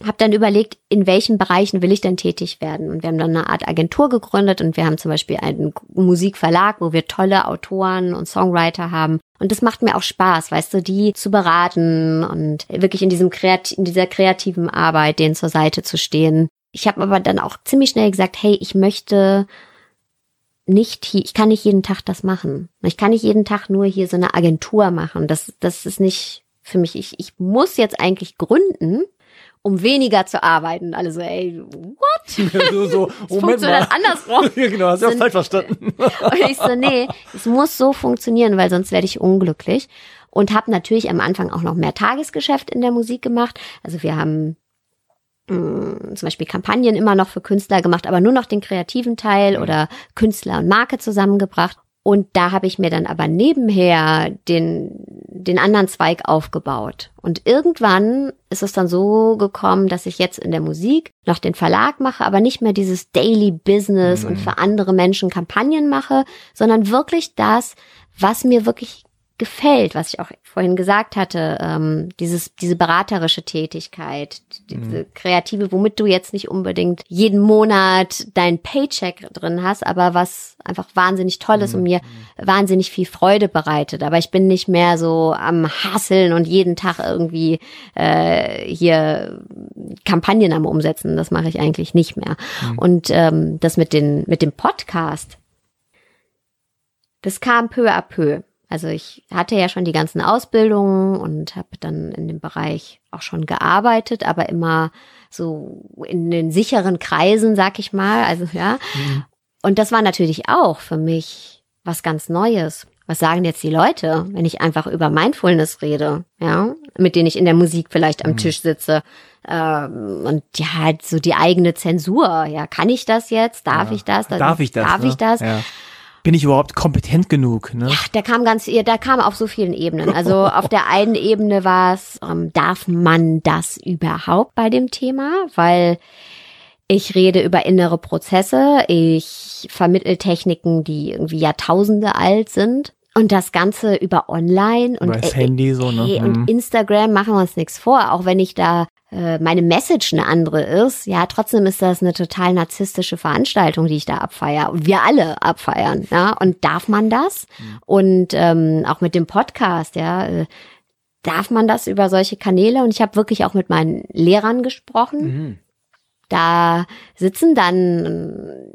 habe dann überlegt, in welchen Bereichen will ich denn tätig werden. Und wir haben dann eine Art Agentur gegründet und wir haben zum Beispiel einen Musikverlag, wo wir tolle Autoren und Songwriter haben. Und das macht mir auch Spaß, weißt du, die zu beraten und wirklich in diesem Kreat in dieser kreativen Arbeit denen zur Seite zu stehen. Ich habe aber dann auch ziemlich schnell gesagt, hey, ich möchte nicht hier, ich kann nicht jeden Tag das machen. Ich kann nicht jeden Tag nur hier so eine Agentur machen. Das, das ist nicht für mich. Ich, ich muss jetzt eigentlich gründen, um weniger zu arbeiten. Alle so, ey, what? so, so, Moment mal. andersrum. genau, hast du ja falsch verstanden. und ich so, nee, es muss so funktionieren, weil sonst werde ich unglücklich. Und habe natürlich am Anfang auch noch mehr Tagesgeschäft in der Musik gemacht. Also wir haben zum Beispiel Kampagnen immer noch für Künstler gemacht, aber nur noch den kreativen Teil oder Künstler und Marke zusammengebracht. Und da habe ich mir dann aber nebenher den, den anderen Zweig aufgebaut. Und irgendwann ist es dann so gekommen, dass ich jetzt in der Musik noch den Verlag mache, aber nicht mehr dieses Daily Business mhm. und für andere Menschen Kampagnen mache, sondern wirklich das, was mir wirklich gefällt, was ich auch vorhin gesagt hatte, ähm, dieses, diese beraterische Tätigkeit, diese mhm. kreative, womit du jetzt nicht unbedingt jeden Monat dein Paycheck drin hast, aber was einfach wahnsinnig toll ist mhm. und mir wahnsinnig viel Freude bereitet. Aber ich bin nicht mehr so am Hasseln und jeden Tag irgendwie äh, hier Kampagnen am Umsetzen. Das mache ich eigentlich nicht mehr. Mhm. Und ähm, das mit, den, mit dem Podcast, das kam peu à peu. Also ich hatte ja schon die ganzen Ausbildungen und habe dann in dem Bereich auch schon gearbeitet, aber immer so in den sicheren Kreisen, sag ich mal. Also ja. Mhm. Und das war natürlich auch für mich was ganz Neues. Was sagen jetzt die Leute, wenn ich einfach über Mindfulness rede, ja, mit denen ich in der Musik vielleicht am mhm. Tisch sitze? Ähm, und ja, halt so die eigene Zensur. Ja, kann ich das jetzt? Darf ja. ich das? Darf ich das? Darf ne? ich das? Ja bin ich überhaupt kompetent genug? Ne? Ja, der kam ganz, der kam auf so vielen Ebenen. Also auf der einen Ebene war es, ähm, darf man das überhaupt bei dem Thema? Weil ich rede über innere Prozesse, ich vermittel Techniken, die irgendwie Jahrtausende alt sind. Und das Ganze über online und, äh, Handy so, ne? und mhm. Instagram machen wir uns nichts vor. Auch wenn ich da äh, meine Message eine andere ist, ja, trotzdem ist das eine total narzisstische Veranstaltung, die ich da abfeier. Wir alle abfeiern, ja. Und darf man das? Mhm. Und ähm, auch mit dem Podcast, ja, äh, darf man das über solche Kanäle? Und ich habe wirklich auch mit meinen Lehrern gesprochen. Mhm. Da sitzen dann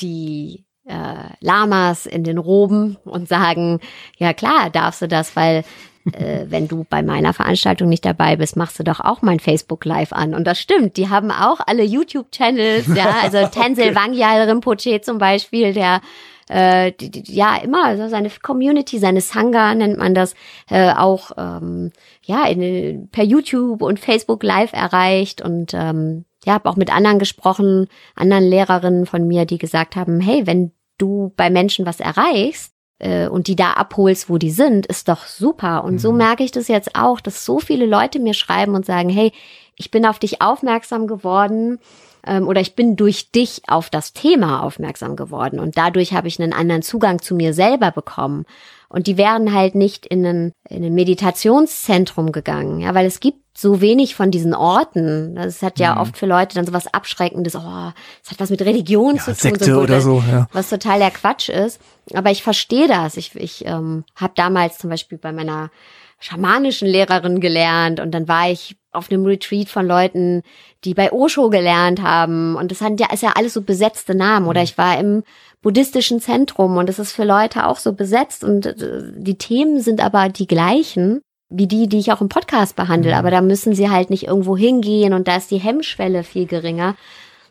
die äh, Lamas in den Roben und sagen, ja klar, darfst du das, weil äh, wenn du bei meiner Veranstaltung nicht dabei bist, machst du doch auch mein Facebook Live an. Und das stimmt, die haben auch alle YouTube-Channels, ja, also okay. Wangyal Rinpoche zum Beispiel, der äh, die, die, ja immer also seine Community, seine Sangha nennt man das, äh, auch ähm, ja in, per YouTube und Facebook Live erreicht und ähm, ja, habe auch mit anderen gesprochen, anderen Lehrerinnen von mir, die gesagt haben, hey, wenn du bei Menschen was erreichst, äh, und die da abholst, wo die sind, ist doch super. Und mhm. so merke ich das jetzt auch, dass so viele Leute mir schreiben und sagen, hey, ich bin auf dich aufmerksam geworden ähm, oder ich bin durch dich auf das Thema aufmerksam geworden und dadurch habe ich einen anderen Zugang zu mir selber bekommen. Und die wären halt nicht in ein, in ein Meditationszentrum gegangen, ja, weil es gibt so wenig von diesen Orten. Das hat ja mhm. oft für Leute dann so was Abschreckendes, oh, das hat was mit Religion ja, zu tun. Sekte so, oder so, ja. Was total der Quatsch ist. Aber ich verstehe das. Ich, ich ähm, habe damals zum Beispiel bei meiner schamanischen Lehrerin gelernt und dann war ich auf einem Retreat von Leuten, die bei Osho gelernt haben und das hat ja ist ja alles so besetzte Namen oder mhm. ich war im buddhistischen Zentrum und es ist für Leute auch so besetzt und äh, die Themen sind aber die gleichen wie die, die ich auch im Podcast behandle, mhm. aber da müssen sie halt nicht irgendwo hingehen und da ist die Hemmschwelle viel geringer.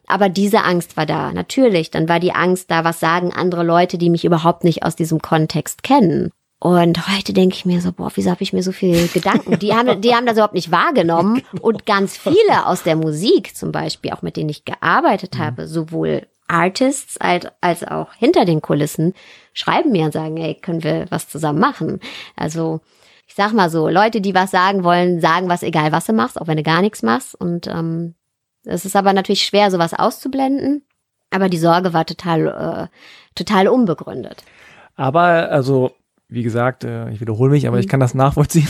Aber diese Angst war da, natürlich. Dann war die Angst da, was sagen andere Leute, die mich überhaupt nicht aus diesem Kontext kennen. Und heute denke ich mir so, boah, wieso habe ich mir so viel Gedanken? Die haben, die haben das überhaupt nicht wahrgenommen. Und ganz viele aus der Musik zum Beispiel, auch mit denen ich gearbeitet mhm. habe, sowohl Artists als, als auch hinter den Kulissen, schreiben mir und sagen, ey, können wir was zusammen machen? Also ich sag mal so, Leute, die was sagen wollen, sagen was, egal was du machst, auch wenn du gar nichts machst. Und ähm, es ist aber natürlich schwer, sowas auszublenden. Aber die Sorge war total, äh, total unbegründet. Aber also wie gesagt, äh, ich wiederhole mich, aber mhm. ich kann das nachvollziehen,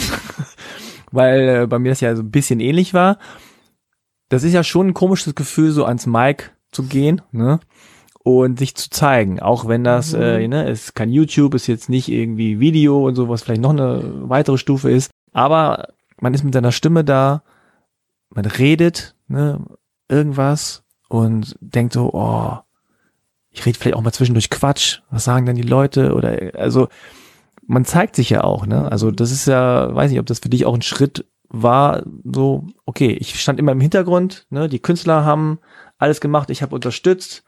weil äh, bei mir das ja so ein bisschen ähnlich war. Das ist ja schon ein komisches Gefühl, so ans Mic zu gehen, ne? Und sich zu zeigen, auch wenn das, mhm. äh, ne, ist kein YouTube, ist jetzt nicht irgendwie Video und so, was vielleicht noch eine weitere Stufe ist. Aber man ist mit seiner Stimme da, man redet, ne, irgendwas und denkt so, oh, ich rede vielleicht auch mal zwischendurch Quatsch. Was sagen dann die Leute? Oder also man zeigt sich ja auch, ne? Also das ist ja, weiß nicht, ob das für dich auch ein Schritt war, so, okay, ich stand immer im Hintergrund, ne? Die Künstler haben alles gemacht, ich habe unterstützt,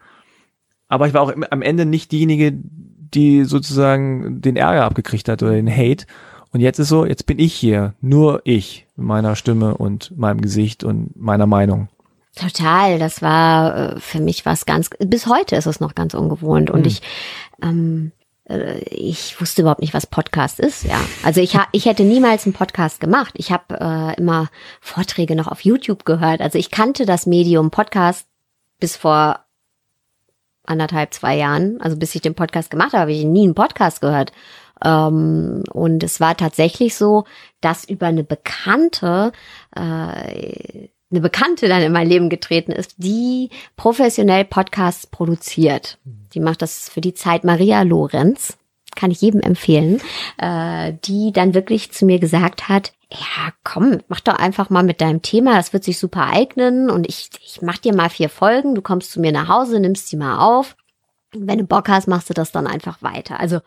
aber ich war auch am Ende nicht diejenige, die sozusagen den Ärger abgekriegt hat oder den Hate. Und jetzt ist so, jetzt bin ich hier, nur ich, mit meiner Stimme und meinem Gesicht und meiner Meinung. Total, das war äh, für mich was ganz, bis heute ist es noch ganz ungewohnt. Und hm. ich ähm, äh, ich wusste überhaupt nicht, was Podcast ist. Ja, also ich ich hätte niemals einen Podcast gemacht. Ich habe äh, immer Vorträge noch auf YouTube gehört. Also ich kannte das Medium Podcast bis vor anderthalb, zwei Jahren. Also bis ich den Podcast gemacht habe, habe ich nie einen Podcast gehört. Ähm, und es war tatsächlich so, dass über eine Bekannte äh, eine Bekannte dann in mein Leben getreten ist, die professionell Podcasts produziert. Die macht das für die Zeit Maria Lorenz, kann ich jedem empfehlen, äh, die dann wirklich zu mir gesagt hat, ja, komm, mach doch einfach mal mit deinem Thema, das wird sich super eignen und ich, ich mach dir mal vier Folgen, du kommst zu mir nach Hause, nimmst die mal auf. Wenn du Bock hast, machst du das dann einfach weiter. Also,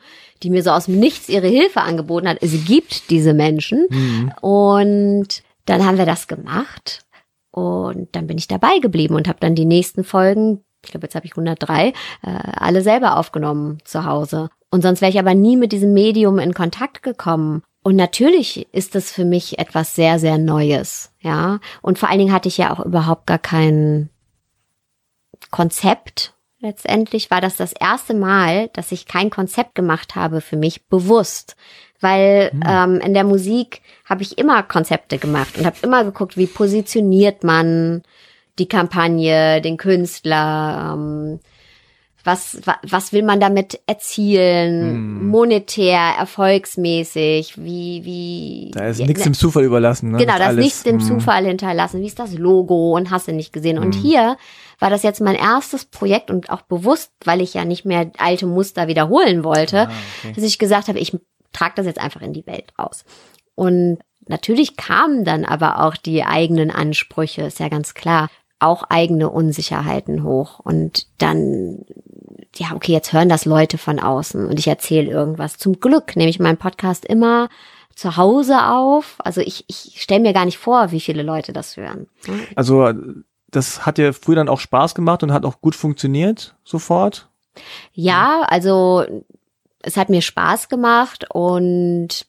die mir so aus dem Nichts ihre Hilfe angeboten hat. Es gibt diese Menschen. Mhm. Und dann haben wir das gemacht. Und dann bin ich dabei geblieben und habe dann die nächsten Folgen, ich glaube, jetzt habe ich 103, äh, alle selber aufgenommen zu Hause. Und sonst wäre ich aber nie mit diesem Medium in Kontakt gekommen. Und natürlich ist das für mich etwas sehr, sehr Neues, ja. Und vor allen Dingen hatte ich ja auch überhaupt gar kein Konzept. Letztendlich war das das erste Mal, dass ich kein Konzept gemacht habe für mich bewusst weil mhm. ähm, in der Musik habe ich immer Konzepte gemacht und habe immer geguckt, wie positioniert man die Kampagne, den Künstler, ähm, was, was, will man damit erzielen, mhm. monetär, erfolgsmäßig, wie, wie. Da ist nichts ne, dem Zufall überlassen. Ne? Genau, da ist nichts dem mhm. Zufall hinterlassen. Wie ist das Logo und hast du nicht gesehen. Und mhm. hier war das jetzt mein erstes Projekt und auch bewusst, weil ich ja nicht mehr alte Muster wiederholen wollte, ah, okay. dass ich gesagt habe, ich trage das jetzt einfach in die Welt raus. Und natürlich kamen dann aber auch die eigenen Ansprüche, ist ja ganz klar, auch eigene Unsicherheiten hoch. Und dann, ja, okay, jetzt hören das Leute von außen und ich erzähle irgendwas. Zum Glück nehme ich meinen Podcast immer zu Hause auf. Also ich, ich stelle mir gar nicht vor, wie viele Leute das hören. Also das hat dir früher dann auch Spaß gemacht und hat auch gut funktioniert sofort? Ja, also es hat mir Spaß gemacht und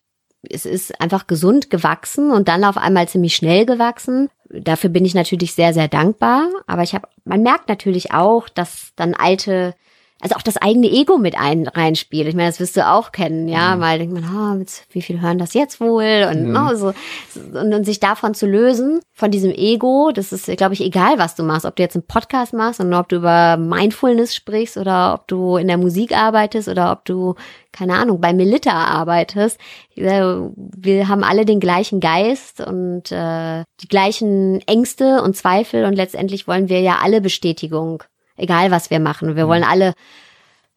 es ist einfach gesund gewachsen und dann auf einmal ziemlich schnell gewachsen. Dafür bin ich natürlich sehr, sehr dankbar. Aber ich habe, man merkt natürlich auch, dass dann alte also auch das eigene Ego mit ein, reinspielt. Ich meine, das wirst du auch kennen, ja. Mhm. Mal denkt man, oh, wie viel hören das jetzt wohl? Und, mhm. oh, so, und, und sich davon zu lösen, von diesem Ego, das ist, glaube ich, egal, was du machst. Ob du jetzt einen Podcast machst und ob du über Mindfulness sprichst oder ob du in der Musik arbeitest oder ob du, keine Ahnung, bei Melita arbeitest. Wir haben alle den gleichen Geist und äh, die gleichen Ängste und Zweifel und letztendlich wollen wir ja alle Bestätigung egal was wir machen. Wir wollen alle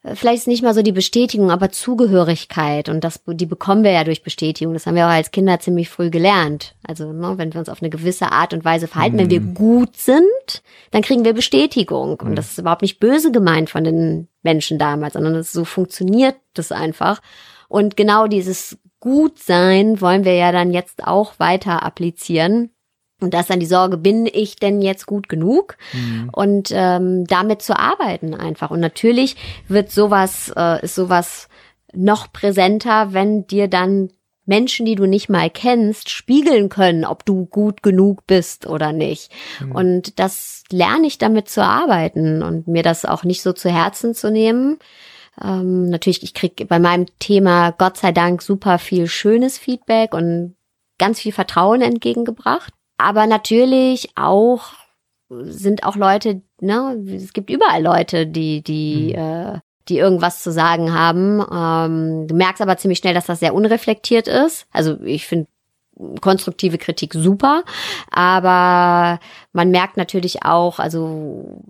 äh, vielleicht ist nicht mal so die Bestätigung, aber Zugehörigkeit und das, die bekommen wir ja durch Bestätigung. Das haben wir auch als Kinder ziemlich früh gelernt. Also, ne, wenn wir uns auf eine gewisse Art und Weise verhalten, mhm. wenn wir mhm. gut sind, dann kriegen wir Bestätigung. Und mhm. das ist überhaupt nicht böse gemeint von den Menschen damals, sondern das, so funktioniert das einfach. Und genau dieses Gutsein wollen wir ja dann jetzt auch weiter applizieren und das ist dann die Sorge, bin ich denn jetzt gut genug? Mhm. Und ähm, damit zu arbeiten einfach. Und natürlich wird sowas, äh, ist sowas noch präsenter, wenn dir dann Menschen, die du nicht mal kennst, spiegeln können, ob du gut genug bist oder nicht. Mhm. Und das lerne ich damit zu arbeiten und mir das auch nicht so zu Herzen zu nehmen. Ähm, natürlich, ich krieg bei meinem Thema Gott sei Dank super viel schönes Feedback und ganz viel Vertrauen entgegengebracht. Aber natürlich auch sind auch Leute, ne, es gibt überall Leute, die, die, mhm. äh, die irgendwas zu sagen haben. Ähm, du merkst aber ziemlich schnell, dass das sehr unreflektiert ist. Also ich finde konstruktive Kritik super, aber man merkt natürlich auch, also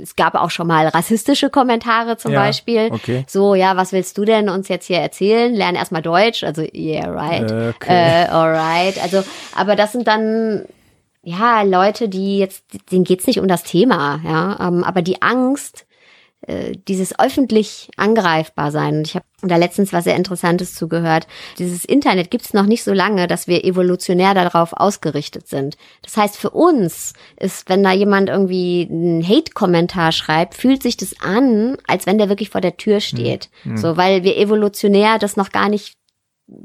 es gab auch schon mal rassistische Kommentare zum ja, Beispiel. Okay. So, ja, was willst du denn uns jetzt hier erzählen? Lern erstmal Deutsch. Also, yeah, right. Okay. Äh, alright. Also, aber das sind dann ja Leute, die jetzt, denen geht's nicht um das Thema, ja. Ähm, aber die Angst, äh, dieses öffentlich angreifbar sein. Und ich habe da letztens was sehr Interessantes zugehört. Dieses Internet gibt es noch nicht so lange, dass wir evolutionär darauf ausgerichtet sind. Das heißt, für uns ist, wenn da jemand irgendwie einen Hate-Kommentar schreibt, fühlt sich das an, als wenn der wirklich vor der Tür steht. Mhm. So, weil wir evolutionär das noch gar nicht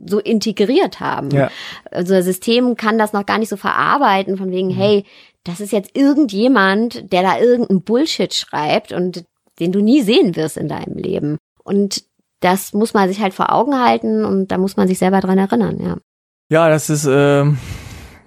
so integriert haben. Ja. Also das System kann das noch gar nicht so verarbeiten, von wegen, mhm. hey, das ist jetzt irgendjemand, der da irgendeinen Bullshit schreibt und den du nie sehen wirst in deinem Leben. Und das muss man sich halt vor Augen halten und da muss man sich selber dran erinnern, ja. Ja, das ist, ähm,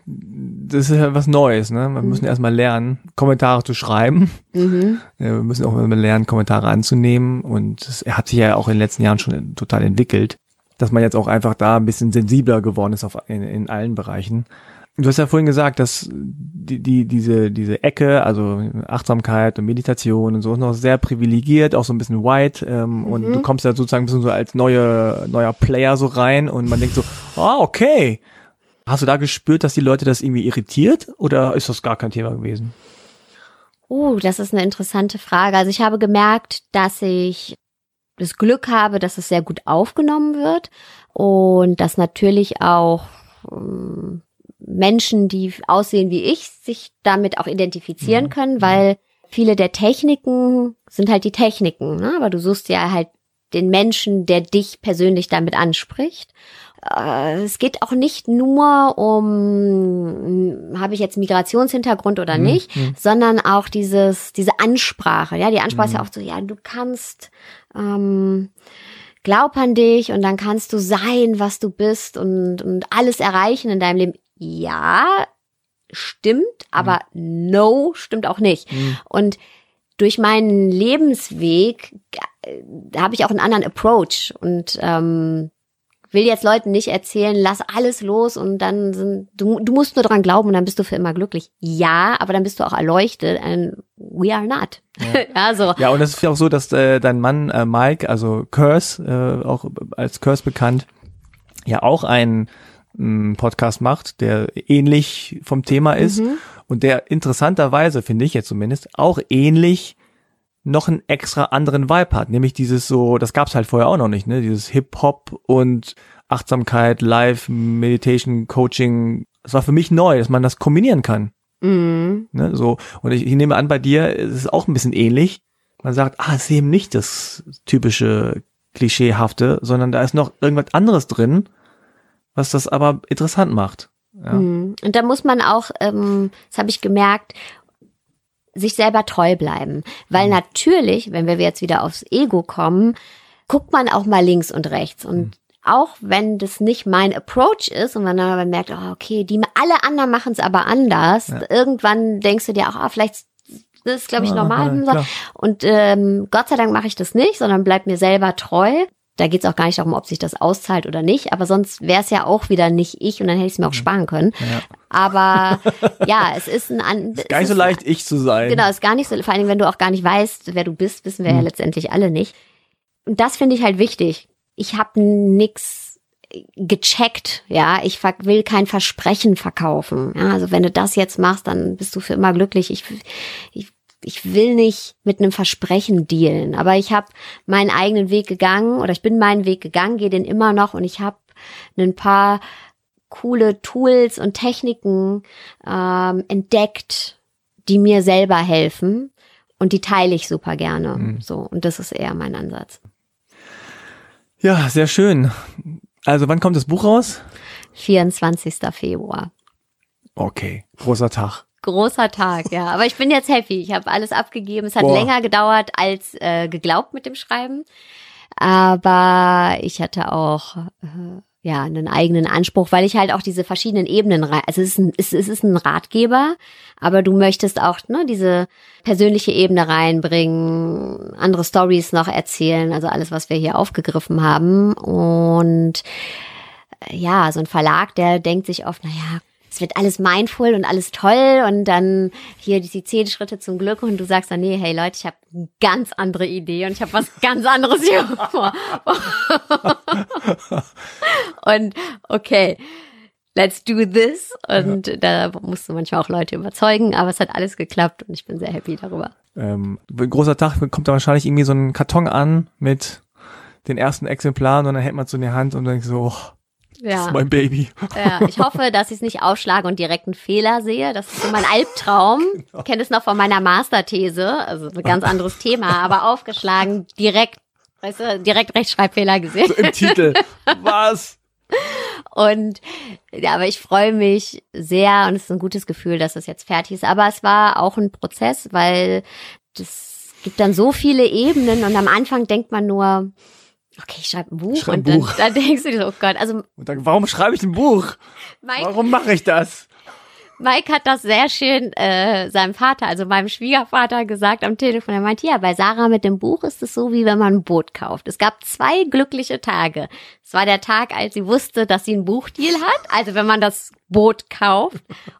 das ist ja was Neues, ne? Wir Mhm. müssen erstmal lernen, Kommentare zu schreiben. Mhm. Wir müssen auch mal lernen, Kommentare anzunehmen. Und es hat sich ja auch in den letzten Jahren schon total entwickelt, dass man jetzt auch einfach da ein bisschen sensibler geworden ist auf, in, in allen Bereichen. Du hast ja vorhin gesagt, dass die, die, diese, diese Ecke, also Achtsamkeit und Meditation und so, ist noch sehr privilegiert, auch so ein bisschen white. Ähm, Und Mhm. du kommst da sozusagen ein bisschen so als neue, neuer Player so rein und man denkt so, ah, okay. Hast du da gespürt, dass die Leute das irgendwie irritiert oder ist das gar kein Thema gewesen? Oh, das ist eine interessante Frage. Also ich habe gemerkt, dass ich das Glück habe, dass es sehr gut aufgenommen wird und dass natürlich auch ähm, Menschen, die aussehen wie ich, sich damit auch identifizieren Mhm. können, weil viele der Techniken sind halt die Techniken, ne? aber du suchst ja halt den Menschen, der dich persönlich damit anspricht. Äh, Es geht auch nicht nur um, habe ich jetzt Migrationshintergrund oder Mhm, nicht, mhm. sondern auch dieses, diese Ansprache. Ja, die Ansprache ist ja Mhm. auch so, ja, du kannst, ähm, glaub an dich und dann kannst du sein, was du bist und, und alles erreichen in deinem Leben. Ja, stimmt, aber no, stimmt auch nicht. Mhm. Und durch meinen Lebensweg äh, habe ich auch einen anderen Approach und ähm, will jetzt Leuten nicht erzählen, lass alles los und dann sind du, du musst nur dran glauben und dann bist du für immer glücklich. Ja, aber dann bist du auch erleuchtet and we are not. Ja. Ja, so. Ja, und es ist ja auch so, dass äh, dein Mann äh, Mike, also Curse, äh, auch als Curse bekannt, ja auch einen Podcast macht, der ähnlich vom Thema ist Mhm. und der interessanterweise, finde ich jetzt zumindest, auch ähnlich noch einen extra anderen Vibe hat, nämlich dieses so, das gab's halt vorher auch noch nicht, ne, dieses Hip-Hop und Achtsamkeit, Live, Meditation, Coaching, das war für mich neu, dass man das kombinieren kann. Mhm. Ne, so. Und ich, ich nehme an, bei dir ist es auch ein bisschen ähnlich. Man sagt, ah, es ist eben nicht das typische Klischeehafte, sondern da ist noch irgendwas anderes drin, was das aber interessant macht. Ja. Mhm. Und da muss man auch, ähm, das habe ich gemerkt, sich selber treu bleiben. Weil Mhm. natürlich, wenn wir jetzt wieder aufs Ego kommen, guckt man auch mal links und rechts. Und Mhm. auch wenn das nicht mein Approach ist und man dann aber merkt, oh, okay, die alle anderen machen es aber anders, Ja. irgendwann denkst du dir auch, ah, vielleicht das ist, glaube ich, normal. ja. Und ähm, Gott sei Dank mache ich das nicht, sondern bleib mir selber treu. Da geht es auch gar nicht darum, ob sich das auszahlt oder nicht. Aber sonst wäre es ja auch wieder nicht ich und dann hätte ich es mir auch sparen können. Ja. Aber ja, es ist ein an, Ist gar nicht es so leicht, ich zu sein. Genau, ist gar nicht so. Vor allen Dingen, wenn du auch gar nicht weißt, wer du bist, wissen wir ja Mhm. letztendlich alle nicht. Und das finde ich halt wichtig. Ich habe nix gecheckt, ja. Ich will kein Versprechen verkaufen. Ja, also wenn du das jetzt machst, dann bist du für immer glücklich. Ich, ich, ich will nicht mit einem Versprechen dealen. Aber ich habe meinen eigenen Weg gegangen oder ich bin meinen Weg gegangen, gehe den immer noch und ich habe ein paar coole Tools und Techniken ähm, entdeckt, die mir selber helfen und die teile ich super gerne. Mhm. So und das ist eher mein Ansatz. Ja, sehr schön. Also wann kommt das Buch raus? 24. Februar. Okay, großer Tag. Großer Tag, ja. Aber ich bin jetzt happy. Ich habe alles abgegeben. Es hat Boah. länger gedauert als äh, geglaubt mit dem Schreiben. Aber ich hatte auch äh, ja einen eigenen Anspruch, weil ich halt auch diese verschiedenen Ebenen rein. Also es ist ein, es, es ist ein Ratgeber, aber du möchtest auch ne, diese persönliche Ebene reinbringen, andere Stories noch erzählen, also alles, was wir hier aufgegriffen haben. Und äh, ja, so ein Verlag, der denkt sich oft, naja, es wird alles mindful und alles toll und dann hier die zehn Schritte zum Glück und du sagst dann, nee, hey Leute, ich habe eine ganz andere Idee und ich habe was ganz anderes hier vor. und okay, let's do this. Und da musst du manchmal auch Leute überzeugen, aber es hat alles geklappt und ich bin sehr happy darüber. Ähm, großer Tag kommt da wahrscheinlich irgendwie so ein Karton an mit den ersten Exemplaren und dann hält man es so in die Hand und denkt so, oh, das Ja. ist mein Baby. Ja, ich hoffe, dass ich es nicht aufschlage und direkt einen Fehler sehe. Das ist so mein Albtraum. Ich kenne es noch von meiner Masterthese, also ein ganz anderes Thema, aber aufgeschlagen, direkt, weißt du, direkt Rechtschreibfehler gesehen. So im Titel. Was? Und ja, aber ich freue mich sehr und es ist ein gutes Gefühl, dass es jetzt fertig ist. Aber es war auch ein Prozess, weil das gibt dann so viele Ebenen und am Anfang denkt man nur, okay, ich schreibe ein Buch Schreib und dann, Buch. dann denkst du dir so, oh Gott, also Und dann, warum schreibe ich ein Buch? Mike, Warum mache ich das? Mike hat das sehr schön äh, seinem Vater, also meinem Schwiegervater, gesagt am Telefon. Er meinte, ja, bei Sarah mit dem Buch ist es so, wie wenn man ein Boot kauft. Es gab zwei glückliche Tage. Es war der Tag, als sie wusste, dass sie einen Buchdeal hat, also wenn man das Boot kauft.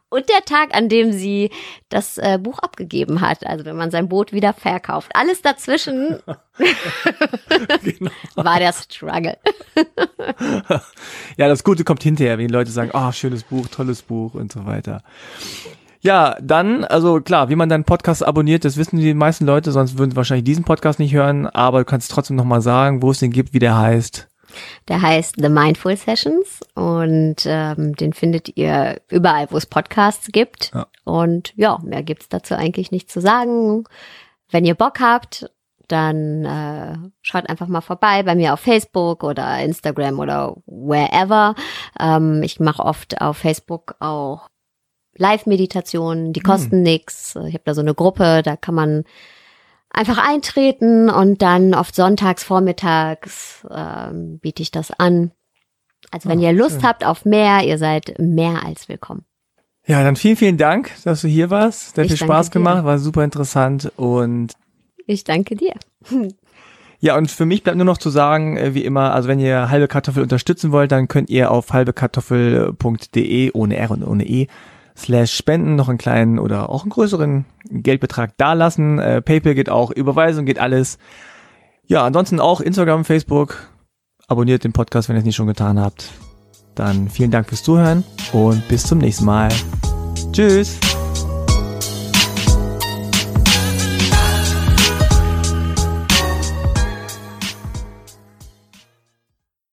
Und der Tag, an dem sie das äh, Buch abgegeben hat, also wenn man sein Boot wieder verkauft. Alles dazwischen Genau. war der Struggle. Ja, das Gute kommt hinterher, wenn die Leute sagen, ah, schönes Buch, tolles Buch und so weiter. Ja, dann, also klar, wie man deinen Podcast abonniert, das wissen die meisten Leute, sonst würden sie wahrscheinlich diesen Podcast nicht hören, aber du kannst trotzdem nochmal sagen, wo es den gibt, wie der heißt. Der heißt The Mindful Sessions und ähm, den findet ihr überall, wo es Podcasts gibt. Ja. Und ja, mehr gibt's dazu eigentlich nicht zu sagen. Wenn ihr Bock habt, dann äh, schaut einfach mal vorbei bei mir auf Facebook oder Instagram oder wherever. Ähm, ich mache oft auf Facebook auch Live-Meditationen, die kosten nix. Ich habe da so eine Gruppe, da kann man einfach eintreten und dann oft sonntags vormittags ähm, biete ich das an. Also wenn Ah, ihr Lust schön. habt auf mehr, ihr seid mehr als willkommen. Ja, dann vielen, vielen Dank, dass du hier warst. Ich viel Spaß dir. gemacht, war super interessant und Ich danke dir. Ja, und für mich bleibt nur noch zu sagen, äh, wie immer, also wenn ihr halbe Kartoffel unterstützen wollt, dann könnt ihr auf halbekartoffel.de ohne R und ohne E slash spenden noch einen kleinen oder auch einen größeren Geldbetrag dalassen. Äh, PayPal geht auch, Überweisung geht alles. Ja, ansonsten auch Instagram, Facebook. Abonniert den Podcast, wenn ihr es nicht schon getan habt. Dann vielen Dank fürs Zuhören und bis zum nächsten Mal. Tschüss.